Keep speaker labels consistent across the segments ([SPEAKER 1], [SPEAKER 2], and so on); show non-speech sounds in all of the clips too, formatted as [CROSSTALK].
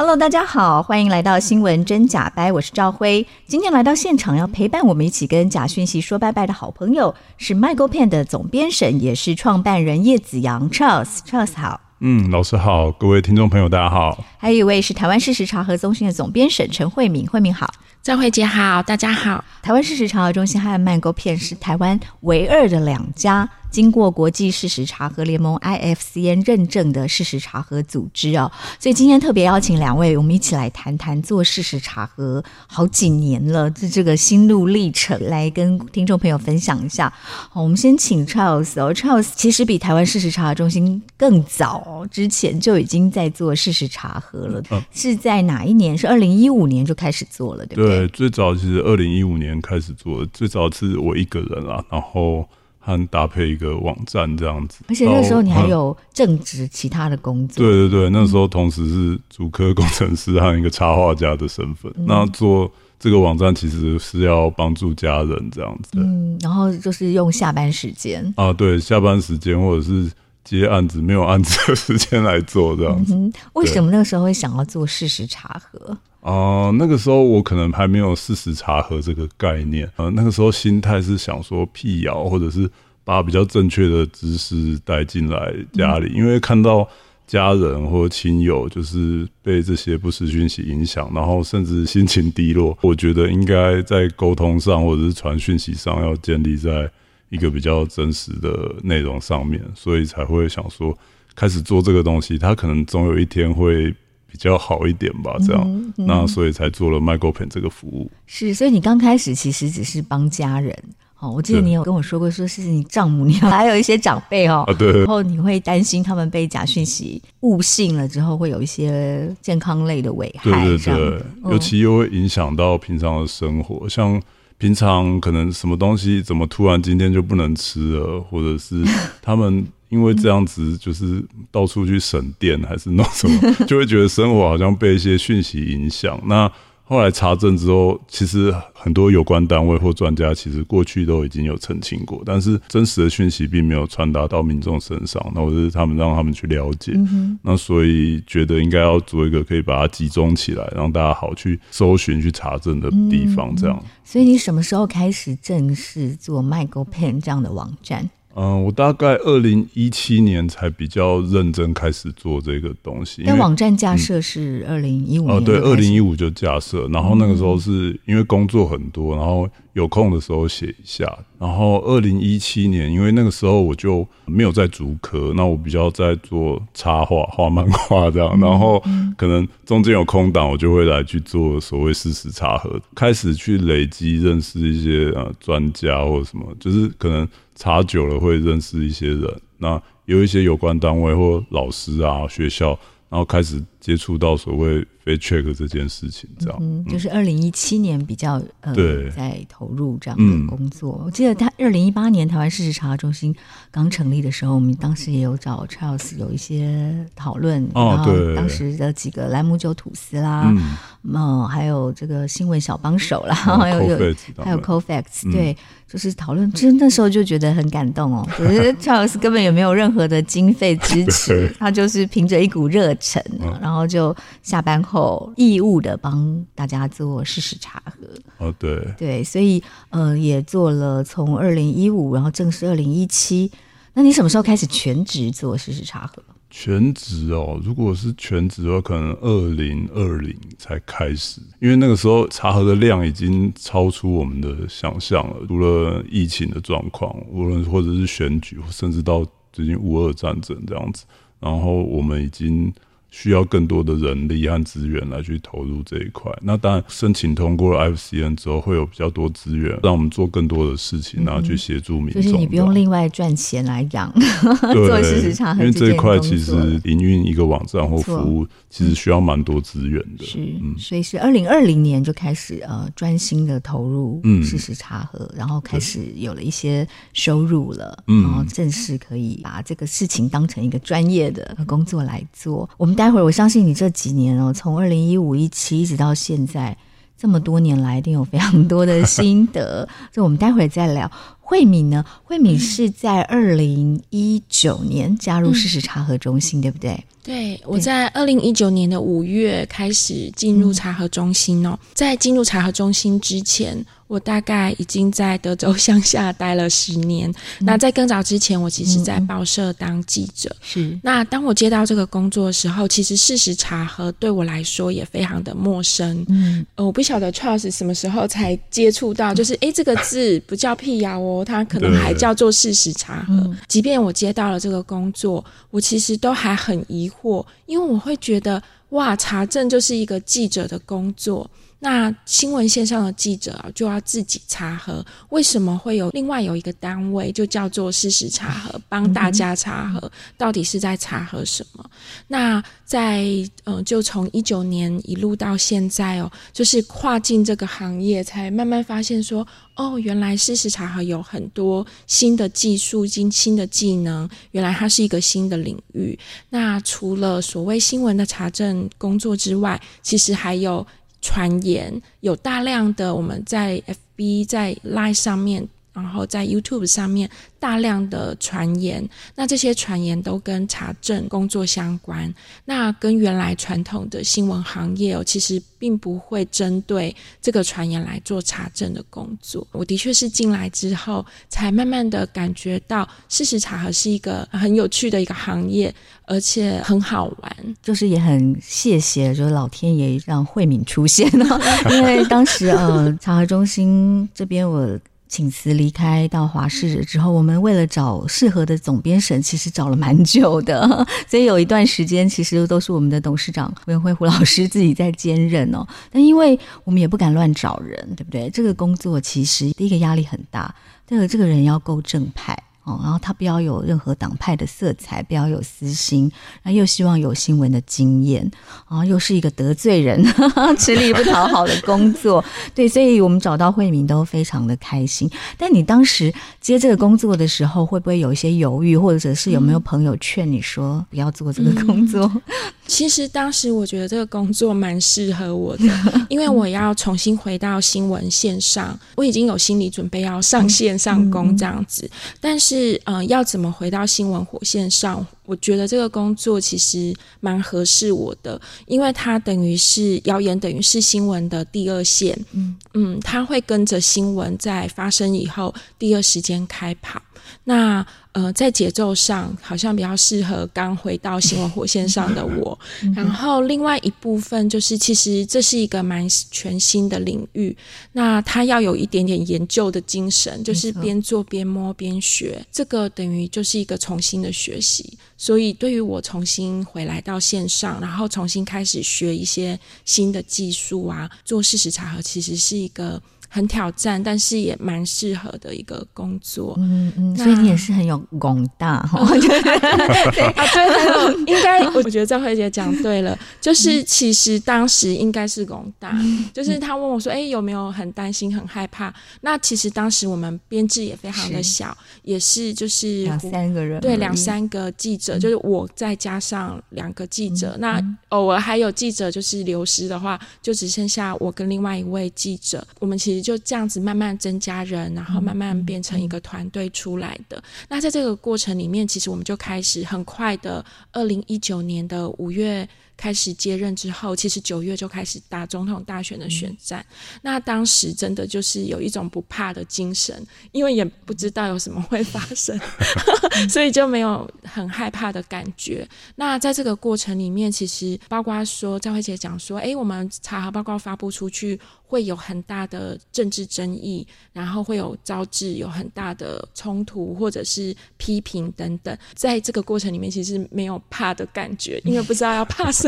[SPEAKER 1] Hello，大家好，欢迎来到新闻真假掰，我是赵辉。今天来到现场要陪伴我们一起跟假讯息说拜拜的好朋友是 MIGOPEN 的总编审，也是创办人叶子阳 Charles。Charles 好，
[SPEAKER 2] 嗯，老师好，各位听众朋友大家好。
[SPEAKER 1] 还有一位是台湾事实查核中心的总编审陈慧敏，慧敏好，
[SPEAKER 3] 兆辉姐好，大家好。
[SPEAKER 1] 台湾事实查核中心和 MIGOPEN 是台湾唯二的两家。经过国际事实查核联盟 IFCN 认证的事实查核组织哦，所以今天特别邀请两位，我们一起来谈谈做事实查核好几年了，这这个心路历程，来跟听众朋友分享一下。好，我们先请 Charles 哦，Charles 其实比台湾事实查核中心更早哦，之前就已经在做事实查核了，嗯、是在哪一年？是二零一五年就开始做了，对不对？
[SPEAKER 2] 对，最早其实二零一五年开始做，最早是我一个人啊，然后。和搭配一个网站这样子，
[SPEAKER 1] 而且那个时候你还有正职其他的工作。
[SPEAKER 2] 对对对，那时候同时是主科工程师和一个插画家的身份。嗯、那做这个网站其实是要帮助家人这样子。
[SPEAKER 1] 嗯，然后就是用下班时间
[SPEAKER 2] 啊，对，下班时间或者是接案子没有案子的时间来做这样子。
[SPEAKER 1] 嗯、为什么那个时候会想要做事实查核？
[SPEAKER 2] 啊、呃，那个时候我可能还没有事实查核这个概念，呃，那个时候心态是想说辟谣，或者是把比较正确的知识带进来家里，嗯、因为看到家人或亲友就是被这些不实讯息影响，然后甚至心情低落，我觉得应该在沟通上或者是传讯息上要建立在一个比较真实的内容上面，所以才会想说开始做这个东西，它可能总有一天会。比较好一点吧，这样，嗯嗯、那所以才做了 MIGOPEN 这个服务。
[SPEAKER 1] 是，所以你刚开始其实只是帮家人，哦，我记得你有跟我说过，说是你丈母娘还有一些长辈哦，啊、对，然后你会担心他们被假讯息误信了之后，会有一些健康类的危害，
[SPEAKER 2] 对对对，尤其又会影响到平常的生活，嗯、像平常可能什么东西怎么突然今天就不能吃了，或者是他们。因为这样子就是到处去省电还是弄什么，[LAUGHS] 就会觉得生活好像被一些讯息影响。那后来查证之后，其实很多有关单位或专家其实过去都已经有澄清过，但是真实的讯息并没有传达到民众身上。那我就是他们让他们去了解，那所以觉得应该要做一个可以把它集中起来，让大家好去搜寻、去查证的地方。这样。
[SPEAKER 1] 所以你什么时候开始正式做 MIGOPEN 这样的网站？
[SPEAKER 2] 嗯，我大概二零一七年才比较认真开始做这个东西。
[SPEAKER 1] 但网站架设是二零一五年，哦，
[SPEAKER 2] 对，二零一五就架设。然后那个时候是因为工作很多，然后有空的时候写一下。然后二零一七年，因为那个时候我就没有在主科，那我比较在做插画、画漫画这样。然后可能中间有空档，我就会来去做所谓事实查核，开始去累积认识一些呃专家或者什么，就是可能。查久了会认识一些人，那有一些有关单位或老师啊、学校，然后开始接触到所谓 fact check 这件事情，这样，
[SPEAKER 1] 嗯，就是二零一七年比较呃，
[SPEAKER 2] 对，
[SPEAKER 1] 在投入这样的工作。嗯、我记得他二零一八年台湾事实查核中心刚成立的时候，我们当时也有找 Charles 有一些讨论，
[SPEAKER 2] 哦、
[SPEAKER 1] 然后当时的几个莱姆酒吐司啦，嗯，嗯，还有这个新闻小帮手啦，[LAUGHS] 嗯、还有有还有 Cofacts 对。嗯就是讨论，其实那时候就觉得很感动哦。[LAUGHS] 可是 Charles 根本也没有任何的经费支持，他就是凭着一股热忱，然后就下班后义务的帮大家做事实查核。
[SPEAKER 2] 哦，对，
[SPEAKER 1] 对，所以呃，也做了从二零一五，然后正式二零一七。那你什么时候开始全职做事实查核？
[SPEAKER 2] 全职哦，如果是全职的话，可能二零二零才开始，因为那个时候查核的量已经超出我们的想象了。除了疫情的状况，无论或者是选举，甚至到最近乌俄战争这样子，然后我们已经需要更多的人力和资源来去投入这一块。那当然，申请通过了 FCN 之后，会有比较多资源，让我们做更多的事情，然后去协助民众。
[SPEAKER 1] 就是你不用另外赚钱来养 [LAUGHS] 做事实查核，
[SPEAKER 2] 因为这一块其实营运一个网站或服务，其实需要蛮多资源的。
[SPEAKER 1] 是，嗯，所以是二零二零年就开始呃专心的投入事实查核，嗯，然后开始有了一些收入了，嗯，然后正式可以把这个事情当成一个专业的工作来做。我们待会儿我相信你这几年哦，从二零一五一七一直到现在这么多年来，一定有非常多的心得，[LAUGHS] 所以我们待会儿再聊。慧敏呢？慧敏是在二零一九年加入事实查核中心，嗯、对不对？
[SPEAKER 3] 对，我在二零一九年的五月开始进入查核中心哦。在进入查核中心之前，我大概已经在德州乡下待了十年。嗯、那在更早之前，我其实在报社当记者。是、嗯。那当我接到这个工作的时候，其实事实查核对我来说也非常的陌生。嗯。呃，我不晓得 Charles 什么时候才接触到，[LAUGHS] 就是哎，这个字不叫辟谣哦，它可能还叫做事实查核。嗯、即便我接到了这个工作，我其实都还很疑惑，因为我会觉得，哇，查证就是一个记者的工作。那新闻线上的记者啊，就要自己查核，为什么会有另外有一个单位，就叫做事实查核，帮大家查核，到底是在查核什么？那在呃，就从一九年一路到现在哦，就是跨进这个行业，才慢慢发现说，哦，原来事实查核有很多新的技术、新新的技能，原来它是一个新的领域。那除了所谓新闻的查证工作之外，其实还有。传言有大量的我们在 FB 在 Line 上面，然后在 YouTube 上面。大量的传言，那这些传言都跟查证工作相关。那跟原来传统的新闻行业哦，其实并不会针对这个传言来做查证的工作。我的确是进来之后，才慢慢的感觉到事实查核是一个很有趣的一个行业，而且很好玩。
[SPEAKER 1] 就是也很谢谢，就是老天爷让慧敏出现了，[LAUGHS] 因为当时呃，查核中心这边我。请辞离开到华视之后，我们为了找适合的总编审，其实找了蛮久的，[LAUGHS] 所以有一段时间其实都是我们的董事长胡元辉胡老师自己在兼任哦。但因为我们也不敢乱找人，对不对？这个工作其实第一个压力很大，第二个这个人要够正派。然后他不要有任何党派的色彩，不要有私心，然后又希望有新闻的经验，然后又是一个得罪人、[LAUGHS] 吃力不讨好的工作，对，所以我们找到慧敏都非常的开心。但你当时接这个工作的时候，会不会有一些犹豫，或者是有没有朋友劝你说不要做这个工作？嗯 [LAUGHS]
[SPEAKER 3] 其实当时我觉得这个工作蛮适合我的，[LAUGHS] 因为我要重新回到新闻线上，我已经有心理准备要上线上工这样子。但是，呃，要怎么回到新闻火线上？我觉得这个工作其实蛮合适我的，因为它等于是谣言，等于是新闻的第二线。嗯嗯，它会跟着新闻在发生以后第二时间开跑。那呃，在节奏上好像比较适合刚回到新闻火线上的我。然后另外一部分就是，其实这是一个蛮全新的领域。那他要有一点点研究的精神，就是边做边摸边学。这个等于就是一个重新的学习。所以对于我重新回来到线上，然后重新开始学一些新的技术啊，做事实查核，其实是一个。很挑战，但是也蛮适合的一个工作。嗯嗯，
[SPEAKER 1] 所以你也是很有广大哈。对 [LAUGHS]
[SPEAKER 3] 啊，对，应该，我觉得赵慧姐讲对了，就是其实当时应该是广大，就是他问我说：“哎，有没有很担心、很害怕？”那其实当时我们编制也非常的小，也是就是
[SPEAKER 1] 两三个人，
[SPEAKER 3] 对，两三个记者，就是我再加上两个记者。那偶尔还有记者就是流失的话，就只剩下我跟另外一位记者。我们其实。就这样子慢慢增加人，然后慢慢变成一个团队出来的。嗯、那在这个过程里面，其实我们就开始很快的，二零一九年的五月开始接任之后，其实九月就开始打总统大选的选战。嗯、那当时真的就是有一种不怕的精神，因为也不知道有什么会发生，[LAUGHS] 所以就没有很害怕的感觉。那在这个过程里面，其实包括说赵慧姐讲说，哎，我们查核报告发布出去。会有很大的政治争议，然后会有招致有很大的冲突或者是批评等等。在这个过程里面，其实没有怕的感觉，因为不知道要怕什么，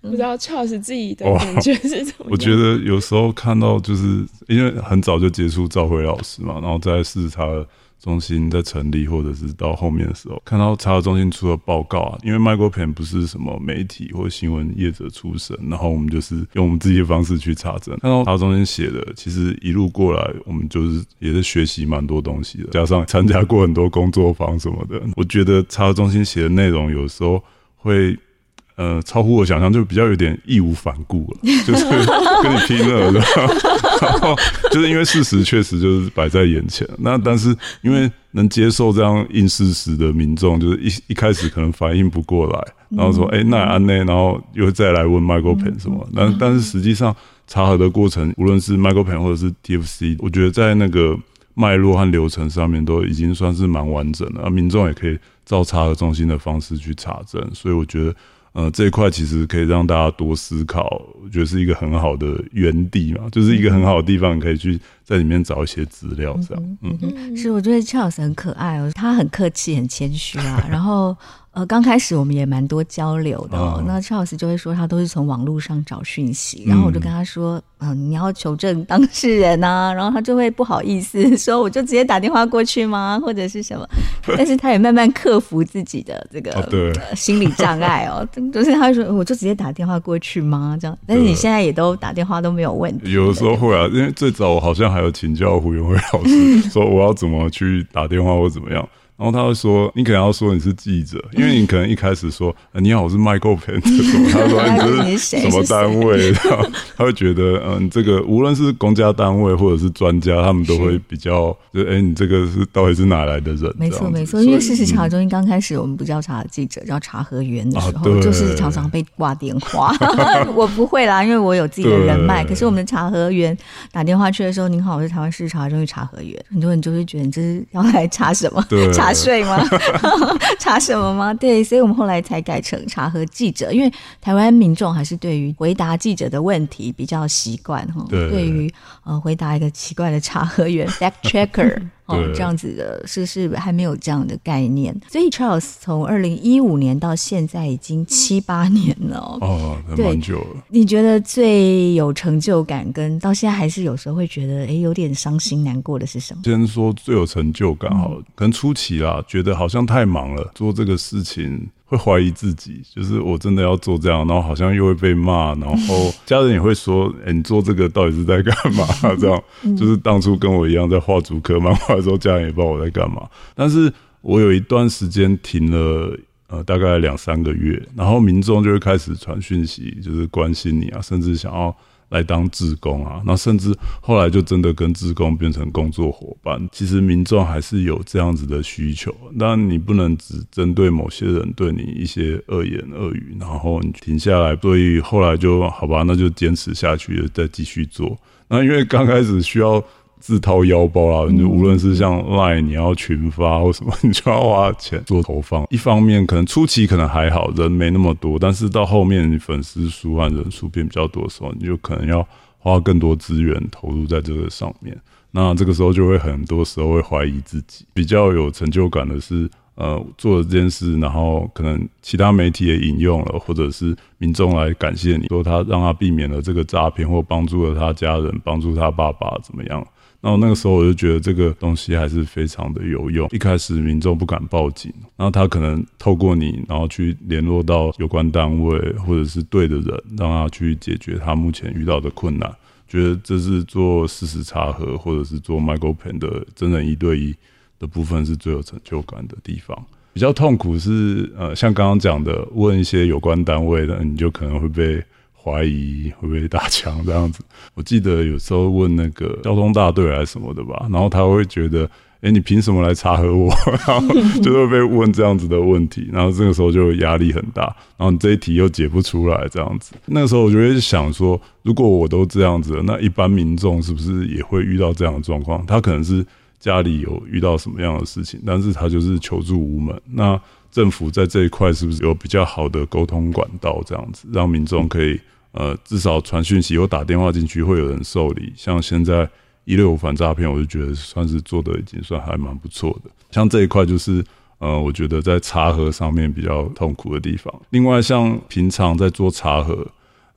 [SPEAKER 3] 不知道 Charles 自己的感觉是怎么样。
[SPEAKER 2] 我觉得有时候看到，就是因为很早就接触赵辉老师嘛，然后在视察中心在成立，或者是到后面的时候，看到查核中心出的报告啊，因为 Michael Penn 不是什么媒体或新闻业者出身，然后我们就是用我们自己的方式去查证。看到查核中心写的，其实一路过来，我们就是也是学习蛮多东西的，加上参加过很多工作坊什么的，我觉得查核中心写的内容有时候会。呃，超乎我想象，就比较有点义无反顾了，[LAUGHS] 就是跟你拼了，[LAUGHS] 然后就是因为事实确实就是摆在眼前。那但是因为能接受这样硬事实的民众，就是一一开始可能反应不过来，然后说，哎、欸，那安内，然后又再来问 Michael Penn 什么。但但是实际上查核的过程，无论是 Michael Penn 或者是 TFC，我觉得在那个脉络和流程上面都已经算是蛮完整的，而民众也可以照查核中心的方式去查证，所以我觉得。呃，这一块其实可以让大家多思考，我觉得是一个很好的园地嘛，就是一个很好的地方，你可以去在里面找一些资料，这样。嗯，
[SPEAKER 1] 嗯是，我觉得 Charles 很可爱哦，他很客气，很谦虚啊，[LAUGHS] 然后。呃，刚开始我们也蛮多交流的，哦，那赵老师就会说他都是从网络上找讯息，然后我就跟他说，嗯、呃，你要求证当事人啊，然后他就会不好意思 [LAUGHS] 说，我就直接打电话过去吗，或者是什么？[LAUGHS] 但是他也慢慢克服自己的这个、心理障碍哦，[LAUGHS] 就是他说我就直接打电话过去吗？这样，但是你现在也都打电话都没有问题，
[SPEAKER 2] 有的时候会啊，因为最早我好像还有请教胡永辉老师，说我要怎么去打电话或怎么样。然后他会说：“你可能要说你是记者，[LAUGHS] 因为你可能一开始说‘你好，我是 Michael Penn’，[LAUGHS] 他说你是什么单位？然后他会觉得，嗯，这个无论是公家单位或者是专家，他们都会比较，就哎，你这个是到底是哪来的人？
[SPEAKER 1] 没错，没错。因为事实查核中心刚开始我们不叫查核记者，叫查核员的时候，就是常常被挂电话。[LAUGHS] 我不会啦，因为我有自己的人脉。可是我们的查核员打电话去的时候，您好，我是台湾市查核中心查核员。很多人就会觉得你这是要来查什么？对。查税吗？[LAUGHS] 查什么吗？对，所以我们后来才改成查核记者，因为台湾民众还是对于回答记者的问题比较习惯哈。对，对于呃回答一个奇怪的查核员 [LAUGHS] fact checker。哦，这样子的是是还没有这样的概念，所以 Charles 从二零一五年到现在已经七八年了哦，蛮久了。你觉得最有成就感，跟到现在还是有时候会觉得哎有点伤心难过的是什么？
[SPEAKER 2] 先说最有成就感好了，嗯、可能初期啦，觉得好像太忙了，做这个事情。会怀疑自己，[LAUGHS] 就是我真的要做这样，然后好像又会被骂，然后 [LAUGHS] 家人也会说：“哎、欸，你做这个到底是在干嘛？[LAUGHS] ”这样，就是当初跟我一样在画竹科漫画的时候，家人也不知道我在干嘛。但是我有一段时间停了，呃，大概两三个月，然后民众就会开始传讯息，就是关心你啊，甚至想要。来当志工啊，那甚至后来就真的跟志工变成工作伙伴。其实民众还是有这样子的需求，但你不能只针对某些人对你一些恶言恶语，然后你停下来。所以后来就好吧，那就坚持下去，再继续做。那因为刚开始需要。自掏腰包啦，你就无论是像 Line，你要群发或什么，[LAUGHS] 你就要花钱做投放。一方面可能初期可能还好，人没那么多，但是到后面你粉丝数和人数变比较多的时候，你就可能要花更多资源投入在这个上面。那这个时候就会很多时候会怀疑自己。比较有成就感的是，呃，做了这件事，然后可能其他媒体也引用了，或者是民众来感谢你，说他让他避免了这个诈骗，或帮助了他家人，帮助他爸爸怎么样。然后那个时候我就觉得这个东西还是非常的有用。一开始民众不敢报警，然后他可能透过你，然后去联络到有关单位或者是对的人，让他去解决他目前遇到的困难。觉得这是做事实查核或者是做 Michael Penn 的真人一对一的部分是最有成就感的地方。比较痛苦是呃，像刚刚讲的，问一些有关单位的，你就可能会被。怀疑会不会打枪这样子？[LAUGHS] 我记得有时候问那个交通大队还是什么的吧，然后他会觉得，哎，你凭什么来查核我？[LAUGHS] 然后就会被问这样子的问题，然后这个时候就压力很大，然后你这一题又解不出来，这样子。那个时候我就会想说，如果我都这样子，那一般民众是不是也会遇到这样的状况？他可能是家里有遇到什么样的事情，但是他就是求助无门。那政府在这一块是不是有比较好的沟通管道，这样子让民众可以呃至少传讯息或打电话进去会有人受理？像现在。一六五反诈骗，我就觉得算是做的已经算还蛮不错的。像这一块就是，呃，我觉得在查核上面比较痛苦的地方。另外，像平常在做查核，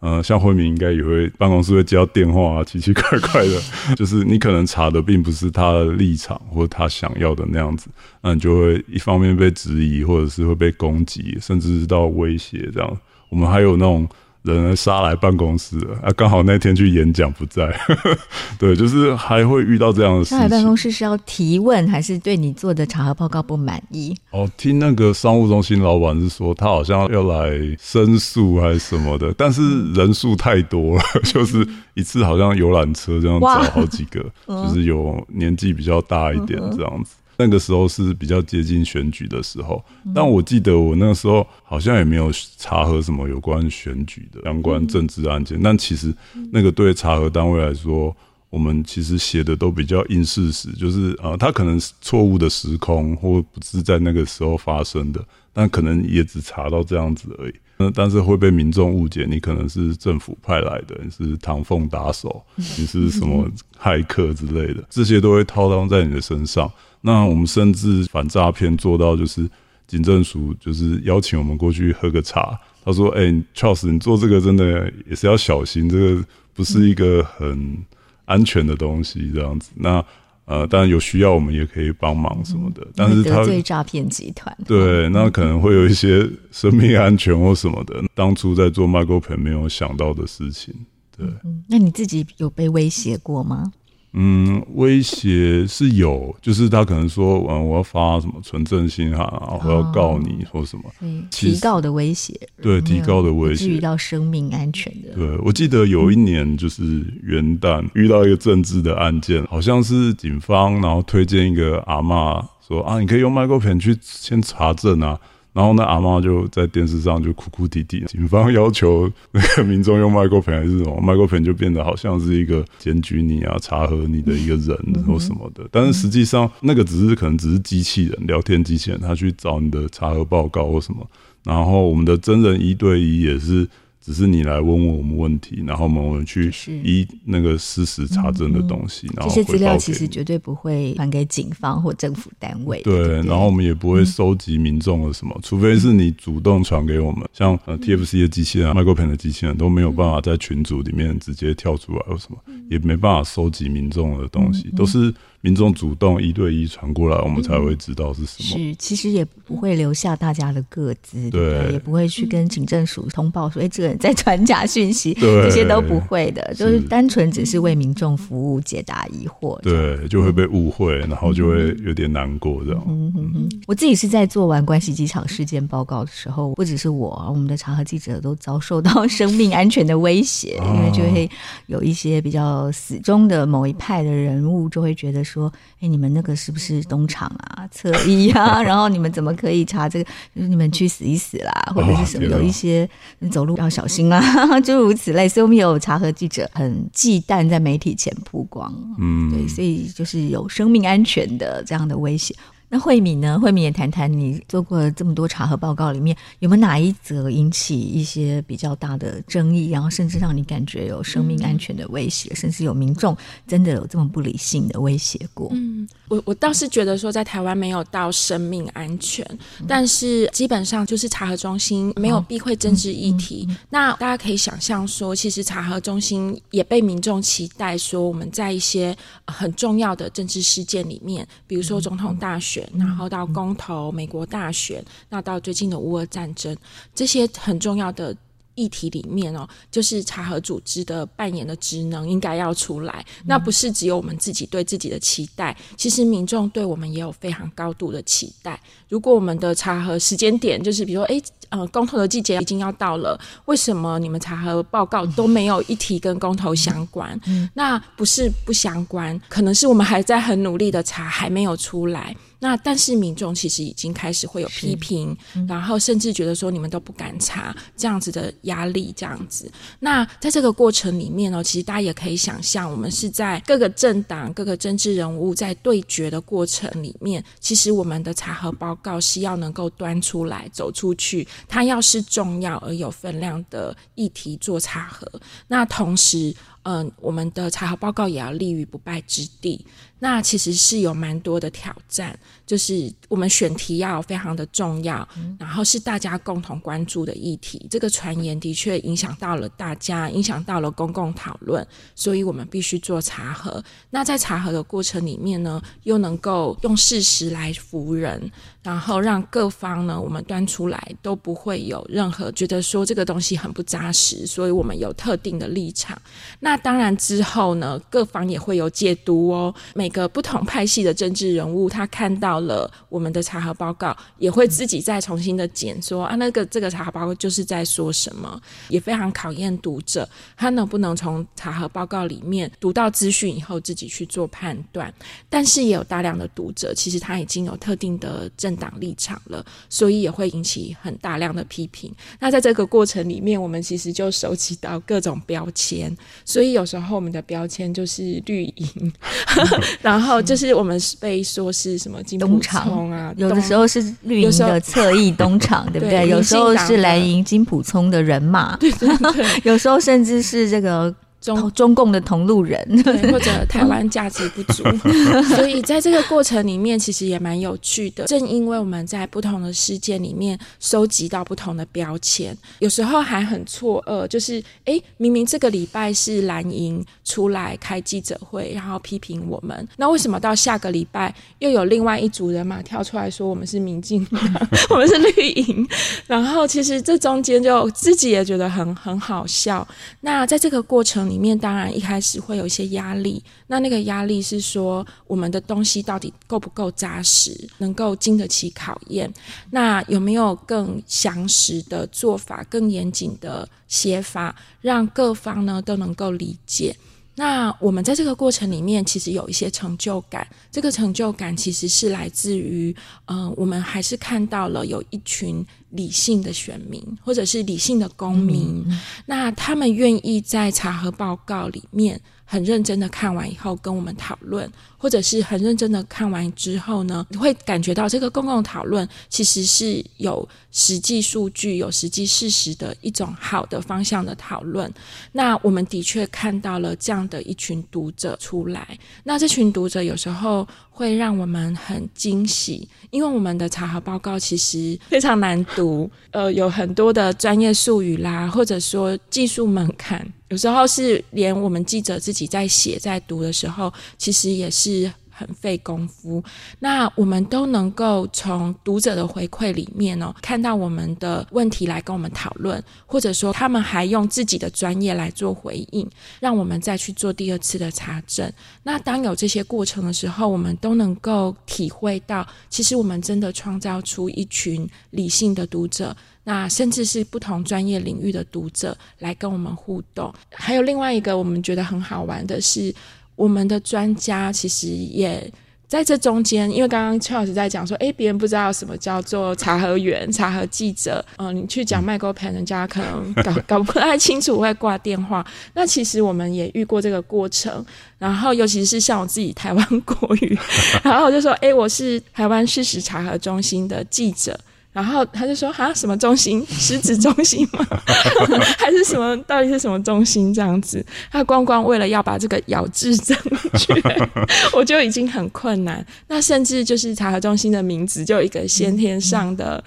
[SPEAKER 2] 呃，像慧敏应该也会办公室会接到电话啊，奇奇怪怪的，[LAUGHS] 就是你可能查的并不是他的立场或他想要的那样子，那你就会一方面被质疑，或者是会被攻击，甚至是到威胁这样。我们还有那种。人杀来办公室了啊！刚好那天去演讲不在，[LAUGHS] 对，就是还会遇到这样的事情。
[SPEAKER 1] 杀来办公室是要提问，还是对你做的查核报告不满意？
[SPEAKER 2] 哦，听那个商务中心老板是说，他好像要来申诉还是什么的，但是人数太多了，[LAUGHS] 就是一次好像游览车这样找好几个，[LAUGHS] 就是有年纪比较大一点这样子。那个时候是比较接近选举的时候，但我记得我那个时候好像也没有查核什么有关选举的相关政治案件。但其实那个对查核单位来说，我们其实写的都比较硬事实，就是啊，他可能是错误的时空或不是在那个时候发生的，但可能也只查到这样子而已。那但是会被民众误解，你可能是政府派来的，你是唐凤打手，你是什么骇客之类的，这些都会套用在你的身上。那我们甚至反诈骗做到，就是警政署就是邀请我们过去喝个茶。他说：“哎、欸，Charles，你做这个真的也是要小心，这个不是一个很安全的东西，这样子。那呃，当然有需要我们也可以帮忙什么的。但是他得
[SPEAKER 1] 罪诈骗集团，
[SPEAKER 2] 对，那可能会有一些生命安全或什么的，当初在做 MyGoPen 没有想到的事情。对，
[SPEAKER 1] 嗯，那你自己有被威胁过吗？”
[SPEAKER 2] 嗯，威胁是有，就是他可能说，嗯，我要发什么存证信函啊，我要告你或什么，
[SPEAKER 1] 哦、提告的威胁，
[SPEAKER 2] 对，提高的威胁，
[SPEAKER 1] 遇到生命安全的。
[SPEAKER 2] 对，我记得有一年就是元旦遇到一个政治的案件，好像是警方然后推荐一个阿嬷说啊，你可以用 MyGoPen 去先查证啊。然后那阿妈就在电视上就哭哭啼啼，[LAUGHS] 警方要求那个民众用麦克风还是什么麦克风就变得好像是一个检举你啊、查核你的一个人或什么的。但是实际上那个只是可能只是机器人聊天机器人，他去找你的查核报告或什么。然后我们的真人一对一也是。只是你来问问我们问题，然后我们去依那个事实查证的东西，然后
[SPEAKER 1] 这些资料其实绝对不会传给警方或政府单位。
[SPEAKER 2] 对，然后我们也不会收集民众的什么，除非是你主动传给我们，像呃 TFC 的机器人、MyGoPen 的机器人都没有办法在群组里面直接跳出来或什么，也没办法收集民众的东西，都是。民众主动一对一传过来，我们才会知道是什么。
[SPEAKER 1] 是，其实也不会留下大家的个资，对，也不会去跟警政署通报说，哎，这个人在传假讯息，这些都不会的，就是单纯只是为民众服务、解答疑惑。
[SPEAKER 2] 对，就会被误会，然后就会有点难过这样。
[SPEAKER 1] 嗯哼哼，我自己是在做完关系机场事件报告的时候，不只是我，我们的查核记者都遭受到生命安全的威胁，因为就会有一些比较死忠的某一派的人物，就会觉得。说，哎、欸，你们那个是不是东厂啊、侧翼啊？[LAUGHS] 然后你们怎么可以查这个？就是你们去死一死啦，或者是什么？有一些走路要小心啊，[LAUGHS] 诸如此类。所以我们有查核记者很忌惮在媒体前曝光，嗯，对，所以就是有生命安全的这样的威胁。那慧敏呢？慧敏也谈谈你做过这么多查核报告里面，有没有哪一则引起一些比较大的争议，然后甚至让你感觉有生命安全的威胁，嗯、甚至有民众真的有这么不理性的威胁过？嗯，
[SPEAKER 3] 我我倒是觉得说，在台湾没有到生命安全，嗯、但是基本上就是查核中心没有避讳政治议题。那大家可以想象说，其实查核中心也被民众期待说，我们在一些很重要的政治事件里面，比如说总统大选。然后到公投、美国大选，那到最近的乌俄战争，这些很重要的议题里面哦，就是查核组织的扮演的职能应该要出来。那不是只有我们自己对自己的期待，其实民众对我们也有非常高度的期待。如果我们的查核时间点就是比如说，诶呃，公投的季节已经要到了，为什么你们查核报告都没有一题跟公投相关？嗯，那不是不相关，可能是我们还在很努力的查，还没有出来。那但是民众其实已经开始会有批评，嗯、然后甚至觉得说你们都不敢查这样子的压力，这样子。那在这个过程里面呢，其实大家也可以想象，我们是在各个政党、各个政治人物在对决的过程里面，其实我们的查核报告是要能够端出来、走出去，它要是重要而有分量的议题做查核。那同时，嗯、呃，我们的查核报告也要立于不败之地。那其实是有蛮多的挑战，就是我们选题要非常的重要，嗯、然后是大家共同关注的议题。这个传言的确影响到了大家，影响到了公共讨论，所以我们必须做查核。那在查核的过程里面呢，又能够用事实来服人，然后让各方呢，我们端出来都不会有任何觉得说这个东西很不扎实，所以我们有特定的立场。那当然之后呢，各方也会有解读哦，每。个不同派系的政治人物，他看到了我们的查核报告，也会自己再重新的检说啊，那个这个查核报告就是在说什么，也非常考验读者，他能不能从查核报告里面读到资讯以后，自己去做判断。但是也有大量的读者，其实他已经有特定的政党立场了，所以也会引起很大量的批评。那在这个过程里面，我们其实就收集到各种标签，所以有时候我们的标签就是绿营。[LAUGHS] 然后就是我们被说是什么金溥聪啊，
[SPEAKER 1] 有的时候是绿营的侧翼 [LAUGHS] 东厂，对不对？有时候是蓝营金普聪的人马，对对对，[LAUGHS] 有时候甚至是这个。中中共的同路人，
[SPEAKER 3] 对，或者 [LAUGHS] 台湾价值不足，[LAUGHS] 所以在这个过程里面，其实也蛮有趣的。正因为我们在不同的事件里面收集到不同的标签，有时候还很错愕，就是哎，明明这个礼拜是蓝营出来开记者会，然后批评我们，那为什么到下个礼拜又有另外一组人马跳出来说我们是民进党，[LAUGHS] 我们是绿营？然后其实这中间就自己也觉得很很好笑。那在这个过程。里面当然一开始会有一些压力，那那个压力是说我们的东西到底够不够扎实，能够经得起考验？那有没有更详实的做法、更严谨的写法，让各方呢都能够理解？那我们在这个过程里面，其实有一些成就感。这个成就感其实是来自于，嗯、呃，我们还是看到了有一群理性的选民，或者是理性的公民，嗯、那他们愿意在查核报告里面。很认真的看完以后跟我们讨论，或者是很认真的看完之后呢，你会感觉到这个公共讨论其实是有实际数据、有实际事实的一种好的方向的讨论。那我们的确看到了这样的一群读者出来，那这群读者有时候会让我们很惊喜，因为我们的查核报告其实非常难读，呃，有很多的专业术语啦，或者说技术门槛。有时候是连我们记者自己在写、在读的时候，其实也是是很费功夫。那我们都能够从读者的回馈里面哦，看到我们的问题来跟我们讨论，或者说他们还用自己的专业来做回应，让我们再去做第二次的查证。那当有这些过程的时候，我们都能够体会到，其实我们真的创造出一群理性的读者。那甚至是不同专业领域的读者来跟我们互动，还有另外一个我们觉得很好玩的是，我们的专家其实也在这中间，因为刚刚邱老师在讲说，诶，别人不知道什么叫做查核员、查核记者，嗯、你去讲麦沟盘，人家可能搞搞不太清楚，会挂电话。那其实我们也遇过这个过程，然后尤其是像我自己台湾国语，[LAUGHS] 然后我就说，诶，我是台湾事实查核中心的记者。然后他就说：“哈，什么中心？食指中心吗？[LAUGHS] 还是什么？到底是什么中心？这样子？他光光为了要把这个咬字正确，[LAUGHS] 我就已经很困难。那甚至就是查核中心的名字，就有一个先天上的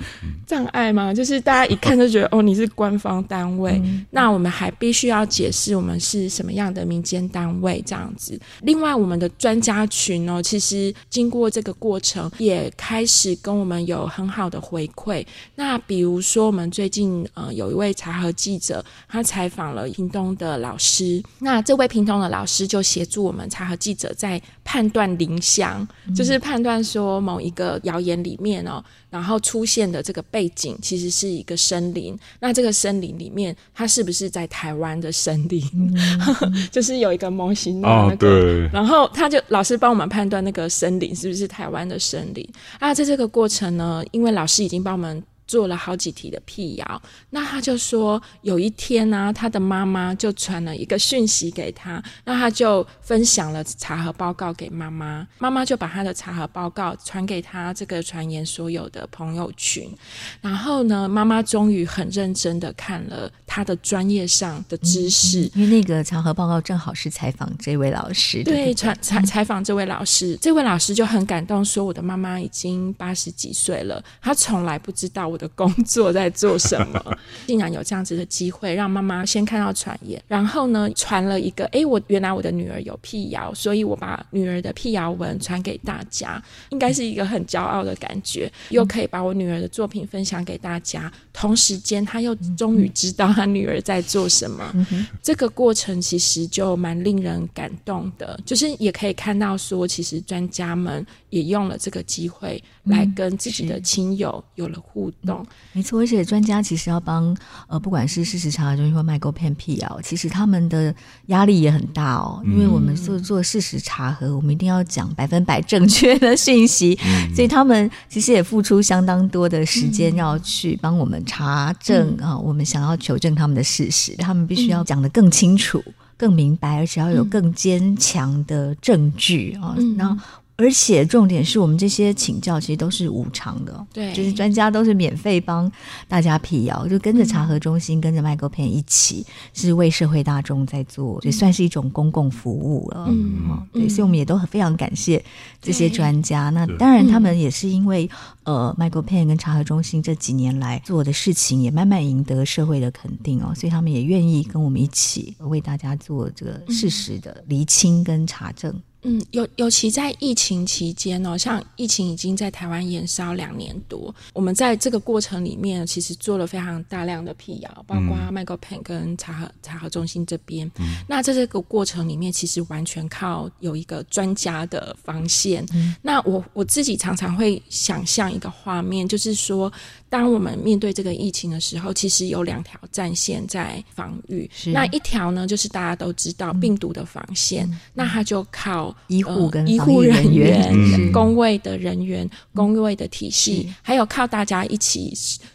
[SPEAKER 3] 障碍吗？就是大家一看就觉得，哦，你是官方单位。那我们还必须要解释我们是什么样的民间单位，这样子。另外，我们的专家群哦，其实经过这个过程，也开始跟我们有很好的回。会，那比如说我们最近呃有一位查核记者，他采访了屏东的老师，那这位屏东的老师就协助我们查核记者在判断林乡，就是判断说某一个谣言里面哦。然后出现的这个背景其实是一个森林。那这个森林里面，它是不是在台湾的森林？嗯、[LAUGHS] 就是有一个模型的那个，
[SPEAKER 2] 哦、
[SPEAKER 3] 然后他就老师帮我们判断那个森林是不是台湾的森林啊？在这个过程呢，因为老师已经帮我们。做了好几题的辟谣，那他就说有一天呢、啊，他的妈妈就传了一个讯息给他，那他就分享了查核报告给妈妈，妈妈就把他的查核报告传给他这个传言所有的朋友群，然后呢，妈妈终于很认真的看了他的专业上的知识，
[SPEAKER 1] 嗯嗯、因为那个查核报告正好是采访这位老师，
[SPEAKER 3] 对，传采采访这位老师，这位老师就很感动，说我的妈妈已经八十几岁了，她从来不知道。我的工作在做什么？[LAUGHS] 竟然有这样子的机会，让妈妈先看到传言，然后呢，传了一个，哎，我原来我的女儿有辟谣，所以我把女儿的辟谣文传给大家，应该是一个很骄傲的感觉，又可以把我女儿的作品分享给大家，同时间她又终于知道她女儿在做什么。这个过程其实就蛮令人感动的，就是也可以看到说，其实专家们也用了这个机会来跟自己的亲友有了互动。
[SPEAKER 1] 嗯、没错，而且专家其实要帮呃，不管是事实查核中心或 MyGoPen 辟谣，其实他们的压力也很大哦。因为我们做做事实查核，我们一定要讲百分百正确的讯息，嗯、[LAUGHS] 所以他们其实也付出相当多的时间要去帮我们查证啊、嗯呃。我们想要求证他们的事实，他们必须要讲得更清楚、更明白，而且要有更坚强的证据啊。然后。而且重点是我们这些请教其实都是无偿的，
[SPEAKER 3] 对，
[SPEAKER 1] 就是专家都是免费帮大家辟谣，就跟着查核中心、嗯、跟着 MyGoPen 一起，是为社会大众在做，也算是一种公共服务了。嗯，对，所以我们也都很非常感谢这些专家。那当然，他们也是因为呃 MyGoPen 跟查核中心这几年来做的事情，也慢慢赢得社会的肯定哦，所以他们也愿意跟我们一起为大家做这个事实的厘清跟查证。
[SPEAKER 3] 嗯，尤尤其在疫情期间哦，像疫情已经在台湾延烧两年多，我们在这个过程里面，其实做了非常大量的辟谣，包括 MyGoPen 跟查核查核中心这边。嗯、那在这个过程里面，其实完全靠有一个专家的防线。嗯、那我我自己常常会想象一个画面，就是说，当我们面对这个疫情的时候，其实有两条战线在防御。是。那一条呢，就是大家都知道病毒的防线，嗯、那它就靠。
[SPEAKER 1] 医护跟
[SPEAKER 3] 医护人员、工位的人员、工位的体系，还有靠大家一起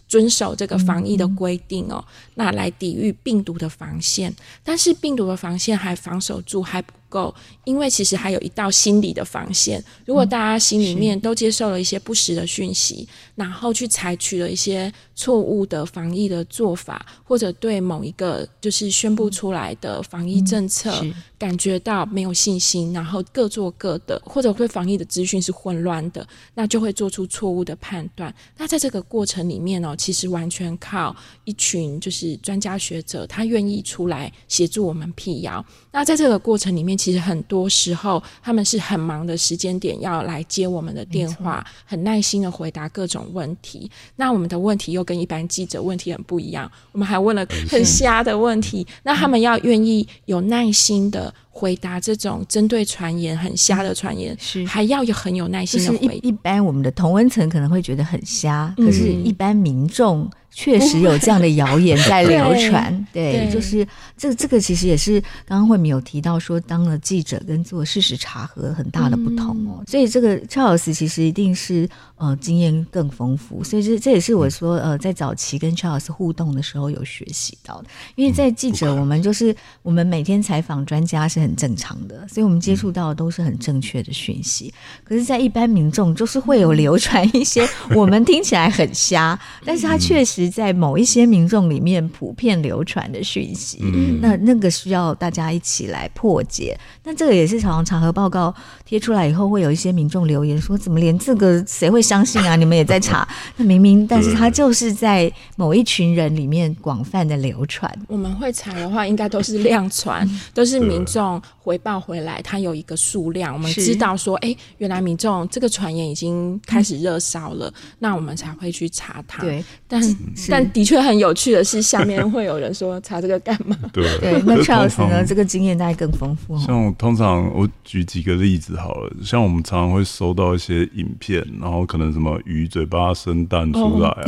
[SPEAKER 3] 遵守这个防疫的规定哦，那来抵御病毒的防线。但是病毒的防线还防守住还不够，因为其实还有一道心理的防线。如果大家心里面都接受了一些不实的讯息，然后去采取了一些错误的防疫的做法，或者对某一个就是宣布出来的防疫政策感觉到没有信心，然后各做各的，或者对防疫的资讯是混乱的，那就会做出错误的判断。那在这个过程里面呢，其实完全靠一群就是专家学者，他愿意出来协助我们辟谣。那在这个过程里面，其实很多时候他们是很忙的时间点要来接我们的电话，很耐心的回答各种问题。那我们的问题又跟一般记者问题很不一样，我们还问了很瞎的问题。那他们要愿意有耐心的回答这种针对传言很瞎的传言，是还要有很有耐心的回答。
[SPEAKER 1] 一一般我们的同温层可能会觉得很瞎，嗯、可是一般民众。确实有这样的谣言在流传，对，对，就是这这个其实也是刚刚慧敏有提到说，当了记者跟做事实查核很大的不同哦，嗯、所以这个 Charles 其实一定是呃经验更丰富，所以这这也是我说呃在早期跟 Charles 互动的时候有学习到的，因为在记者我们就是我们每天采访专家是很正常的，所以我们接触到的都是很正确的讯息，可是，在一般民众就是会有流传一些 [LAUGHS] 我们听起来很瞎，但是他确实。在某一些民众里面普遍流传的讯息，嗯、那那个需要大家一起来破解。那这个也是常常查核报告贴出来以后，会有一些民众留言说：“怎么连这个谁会相信啊？你们也在查？[LAUGHS] 那明明，但是他就是在某一群人里面广泛的流传。
[SPEAKER 3] 我们会查的话，应该都是量传，[LAUGHS] 都是民众回报回来，他有一个数量，我们知道说，哎是，原来民众这个传言已经开始热烧了，嗯、那我们才会去查它。对，但。但的确很有趣的是，下面会有人说查这个干嘛？[LAUGHS]
[SPEAKER 2] 对
[SPEAKER 1] 对，那 Charles 呢？这个经验大概更丰富。
[SPEAKER 2] 像我通常我举几个例子好了，像我们常常会收到一些影片，然后可能什么鱼嘴巴生蛋出来啊，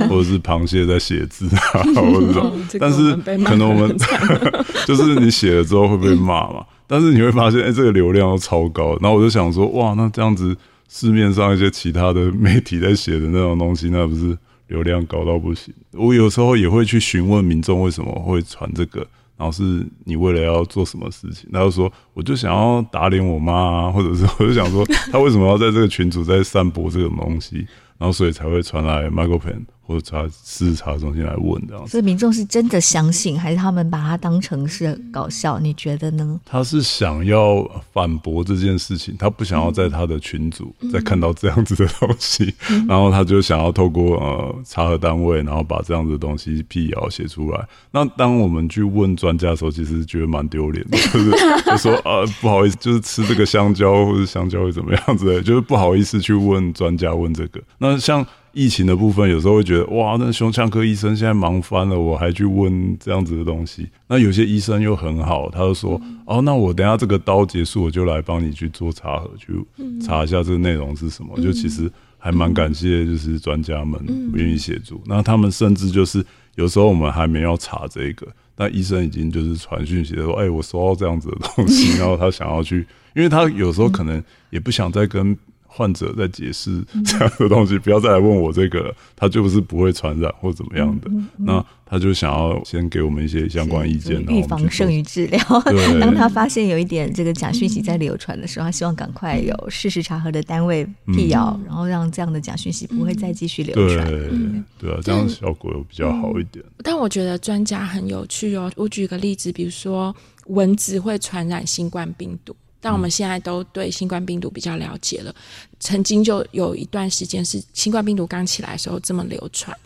[SPEAKER 2] 哦、或者是螃蟹在写字啊，[LAUGHS] 或者这种。但是可能我们 [LAUGHS] 就是你写了之后会被骂嘛？但是你会发现，哎、欸，这个流量都超高。然后我就想说，哇，那这样子市面上一些其他的媒体在写的那种东西，那不是？流量高到不行，我有时候也会去询问民众为什么会传这个，然后是你为了要做什么事情？他就说，我就想要打脸我妈啊，或者是 [LAUGHS] 我就想说，他为什么要在这个群组在散播这种东西，然后所以才会传来 Michael Pen。或者查事实查核中心来问这样子，
[SPEAKER 1] 所以民众是真的相信，还是他们把它当成是搞笑？你觉得呢？
[SPEAKER 2] 他是想要反驳这件事情，他不想要在他的群组再看到这样子的东西，嗯、然后他就想要透过呃查核单位，然后把这样子的东西辟谣写出来。那当我们去问专家的时候，其实觉得蛮丢脸的，[LAUGHS] 就是就说啊、呃、不好意思，就是吃这个香蕉或者香蕉会怎么样子的，就是不好意思去问专家问这个。那像。疫情的部分，有时候会觉得哇，那胸腔科医生现在忙翻了，我还去问这样子的东西。那有些医生又很好，他就说哦，那我等下这个刀结束，我就来帮你去做查核，去查一下这个内容是什么。就其实还蛮感谢，就是专家们不愿意协助。那他们甚至就是有时候我们还没有查这个，但医生已经就是传讯息说，哎，我收到这样子的东西，[LAUGHS] 然后他想要去，因为他有时候可能也不想再跟。患者在解释这样的东西，不要再来问我这个，他就是不会传染或怎么样的。那他就想要先给我们一些相关意见，
[SPEAKER 1] 预防胜于治疗。[LAUGHS] 当他发现有一点这个假讯息在流传的时候，他希望赶快有事实查核的单位辟谣，然后让这样的假讯息不会再继续流传。
[SPEAKER 2] 对对啊，这样效果又比较好一点。
[SPEAKER 3] 但我觉得专家很有趣哦。我举个例子，比如说蚊子会传染新冠病毒。但我们现在都对新冠病毒比较了解了，曾经就有一段时间是新冠病毒刚起来的时候这么流传，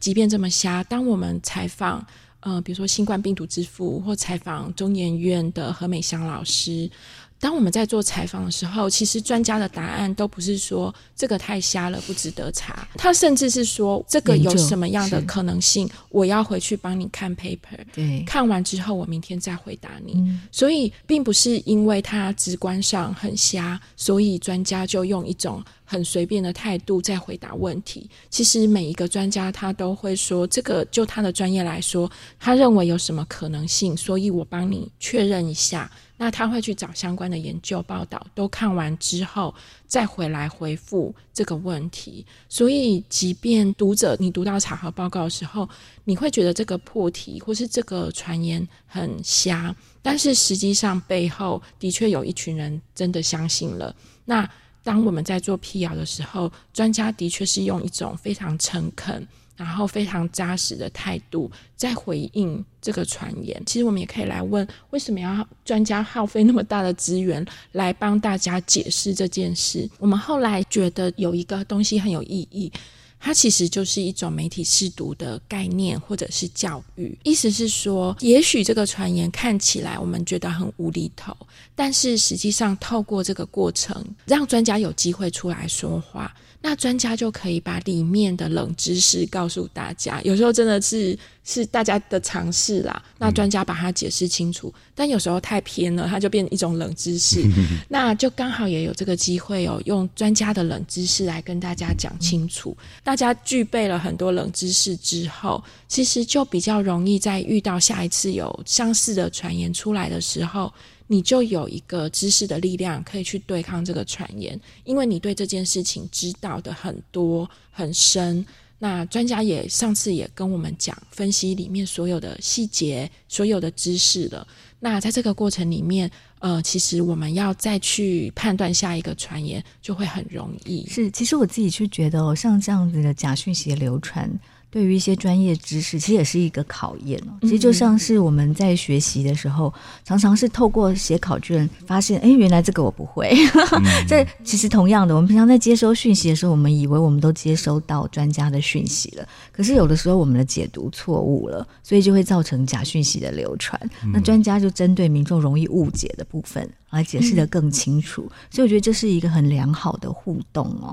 [SPEAKER 3] 即便这么瞎，当我们采访呃，比如说新冠病毒之父或采访中研院的何美香老师。当我们在做采访的时候，其实专家的答案都不是说这个太瞎了不值得查，他甚至是说这个有什么样的可能性，我要回去帮你看 paper，对，看完之后我明天再回答你。嗯、所以并不是因为他直观上很瞎，所以专家就用一种很随便的态度在回答问题。其实每一个专家他都会说，这个就他的专业来说，他认为有什么可能性，所以我帮你确认一下。那他会去找相关的研究报道，都看完之后再回来回复这个问题。所以，即便读者你读到查核报告的时候，你会觉得这个破题或是这个传言很瞎，但是实际上背后的确有一群人真的相信了。那当我们在做辟谣的时候，专家的确是用一种非常诚恳。然后非常扎实的态度在回应这个传言。其实我们也可以来问，为什么要专家耗费那么大的资源来帮大家解释这件事？我们后来觉得有一个东西很有意义，它其实就是一种媒体试读的概念，或者是教育。意思是说，也许这个传言看起来我们觉得很无厘头，但是实际上透过这个过程，让专家有机会出来说话。那专家就可以把里面的冷知识告诉大家，有时候真的是是大家的尝试啦。那专家把它解释清楚，但有时候太偏了，它就变成一种冷知识。[LAUGHS] 那就刚好也有这个机会哦，用专家的冷知识来跟大家讲清楚。大家具备了很多冷知识之后，其实就比较容易在遇到下一次有相似的传言出来的时候。你就有一个知识的力量可以去对抗这个传言，因为你对这件事情知道的很多很深。那专家也上次也跟我们讲，分析里面所有的细节、所有的知识了。那在这个过程里面，呃，其实我们要再去判断下一个传言就会很容易。
[SPEAKER 1] 是，其实我自己就觉得，像这样子的假讯息流传。对于一些专业知识，其实也是一个考验哦。其实就像是我们在学习的时候，常常是透过写考卷发现，哎，原来这个我不会。[LAUGHS] 这其实同样的，我们平常在接收讯息的时候，我们以为我们都接收到专家的讯息了，可是有的时候我们的解读错误了，所以就会造成假讯息的流传。那专家就针对民众容易误解的部分来解释的更清楚。所以我觉得这是一个很良好的互动哦。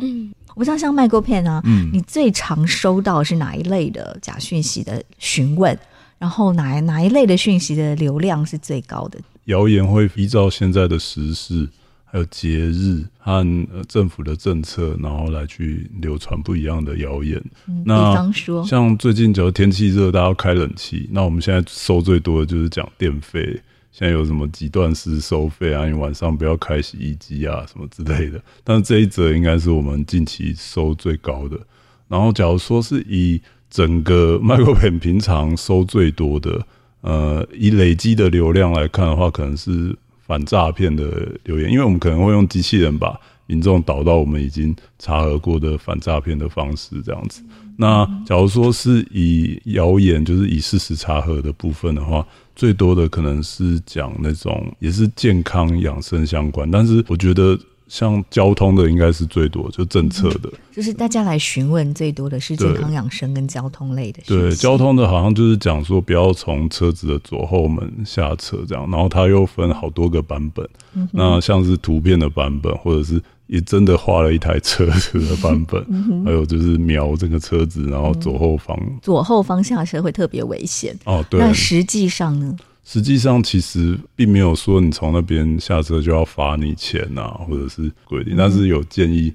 [SPEAKER 1] 我不知道像麦哥片啊，
[SPEAKER 2] 嗯，
[SPEAKER 1] 你最常收到是哪一类的假讯息的询问？然后哪哪一类的讯息的流量是最高的？
[SPEAKER 2] 谣言会依照现在的时事，还有节日和政府的政策，然后来去流传不一样的谣言。
[SPEAKER 1] 嗯、
[SPEAKER 2] 那
[SPEAKER 1] 比方说，
[SPEAKER 2] 像最近只要天气热，大家要开冷气，那我们现在收最多的就是讲电费，现在有什么几段式收费啊？你晚上不要开洗衣机啊，什么之类的。但是这一则应该是我们近期收最高的。然后，假如说是以整个麦克平平常收最多的，呃，以累积的流量来看的话，可能是反诈骗的留言，因为我们可能会用机器人把民众导到我们已经查核过的反诈骗的方式这样子。那假如说是以谣言，就是以事实查核的部分的话，最多的可能是讲那种也是健康养生相关，但是我觉得。像交通的应该是最多，就政策的，
[SPEAKER 1] 就是大家来询问最多的是健康养生跟交通类的。
[SPEAKER 2] 对，交通的好像就是讲说不要从车子的左后门下车这样，然后它又分好多个版本。嗯、那像是图片的版本，或者是也真的画了一台车子的版本，嗯、还有就是瞄这个车子，然后左后方、嗯、
[SPEAKER 1] 左后方下车会特别危险
[SPEAKER 2] 哦。对，
[SPEAKER 1] 那实际上呢？
[SPEAKER 2] 实际上，其实并没有说你从那边下车就要罚你钱啊，或者是规定，但是有建议。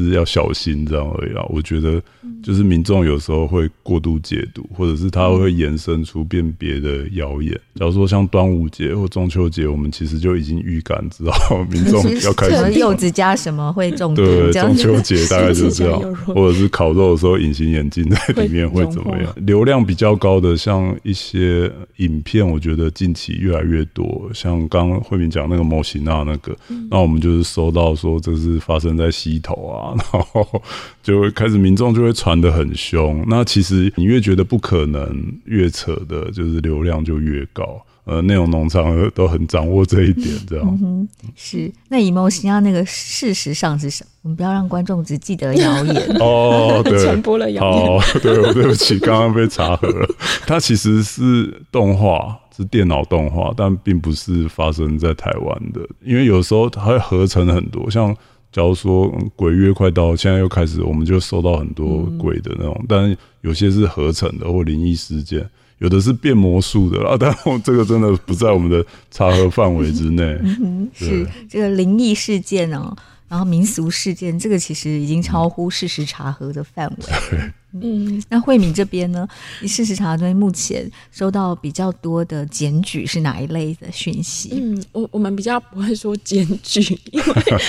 [SPEAKER 2] 是要小心这样而已啦。我觉得就是民众有时候会过度解读，或者是他会延伸出辨别的谣言。假如说像端午节或中秋节，我们其实就已经预感知道民众 [LAUGHS] 要开始
[SPEAKER 1] 柚子加什么会中毒。
[SPEAKER 2] 对，中秋节大概就是这样，[LAUGHS] 或者是烤肉的时候隐形眼镜在里面会怎么样？流量比较高的像一些影片，我觉得近期越来越多。像刚刚慧敏讲那个模型啊，那个，那我们就是收到说这是发生在溪头啊。[LAUGHS] 然后就会开始，民众就会传的很凶。那其实你越觉得不可能，越扯的，就是流量就越高。呃，内容农场都很掌握这一点，这样。
[SPEAKER 1] 嗯哼、是。那以模型啊，那个事实上是什么？我们不要让观众只记得谣言 [LAUGHS]
[SPEAKER 2] 哦。对，
[SPEAKER 3] 传播了谣言。
[SPEAKER 2] 哦，对，我对不起，刚刚被查核了。它其实是动画，是电脑动画，但并不是发生在台湾的。因为有时候它会合成很多，像。假如说鬼月快到，现在又开始，我们就收到很多鬼的那种，嗯、但有些是合成的或灵异事件，有的是变魔术的啦。[LAUGHS] 但这个真的不在我们的查核范围之内。
[SPEAKER 1] 嗯，是这个灵异事件哦，然后民俗事件，这个其实已经超乎事实查核的范围。[LAUGHS] 嗯，那慧敏这边呢？你事实查核目前收到比较多的检举是哪一类的讯息？
[SPEAKER 3] 嗯，我我们比较不会说检举，因为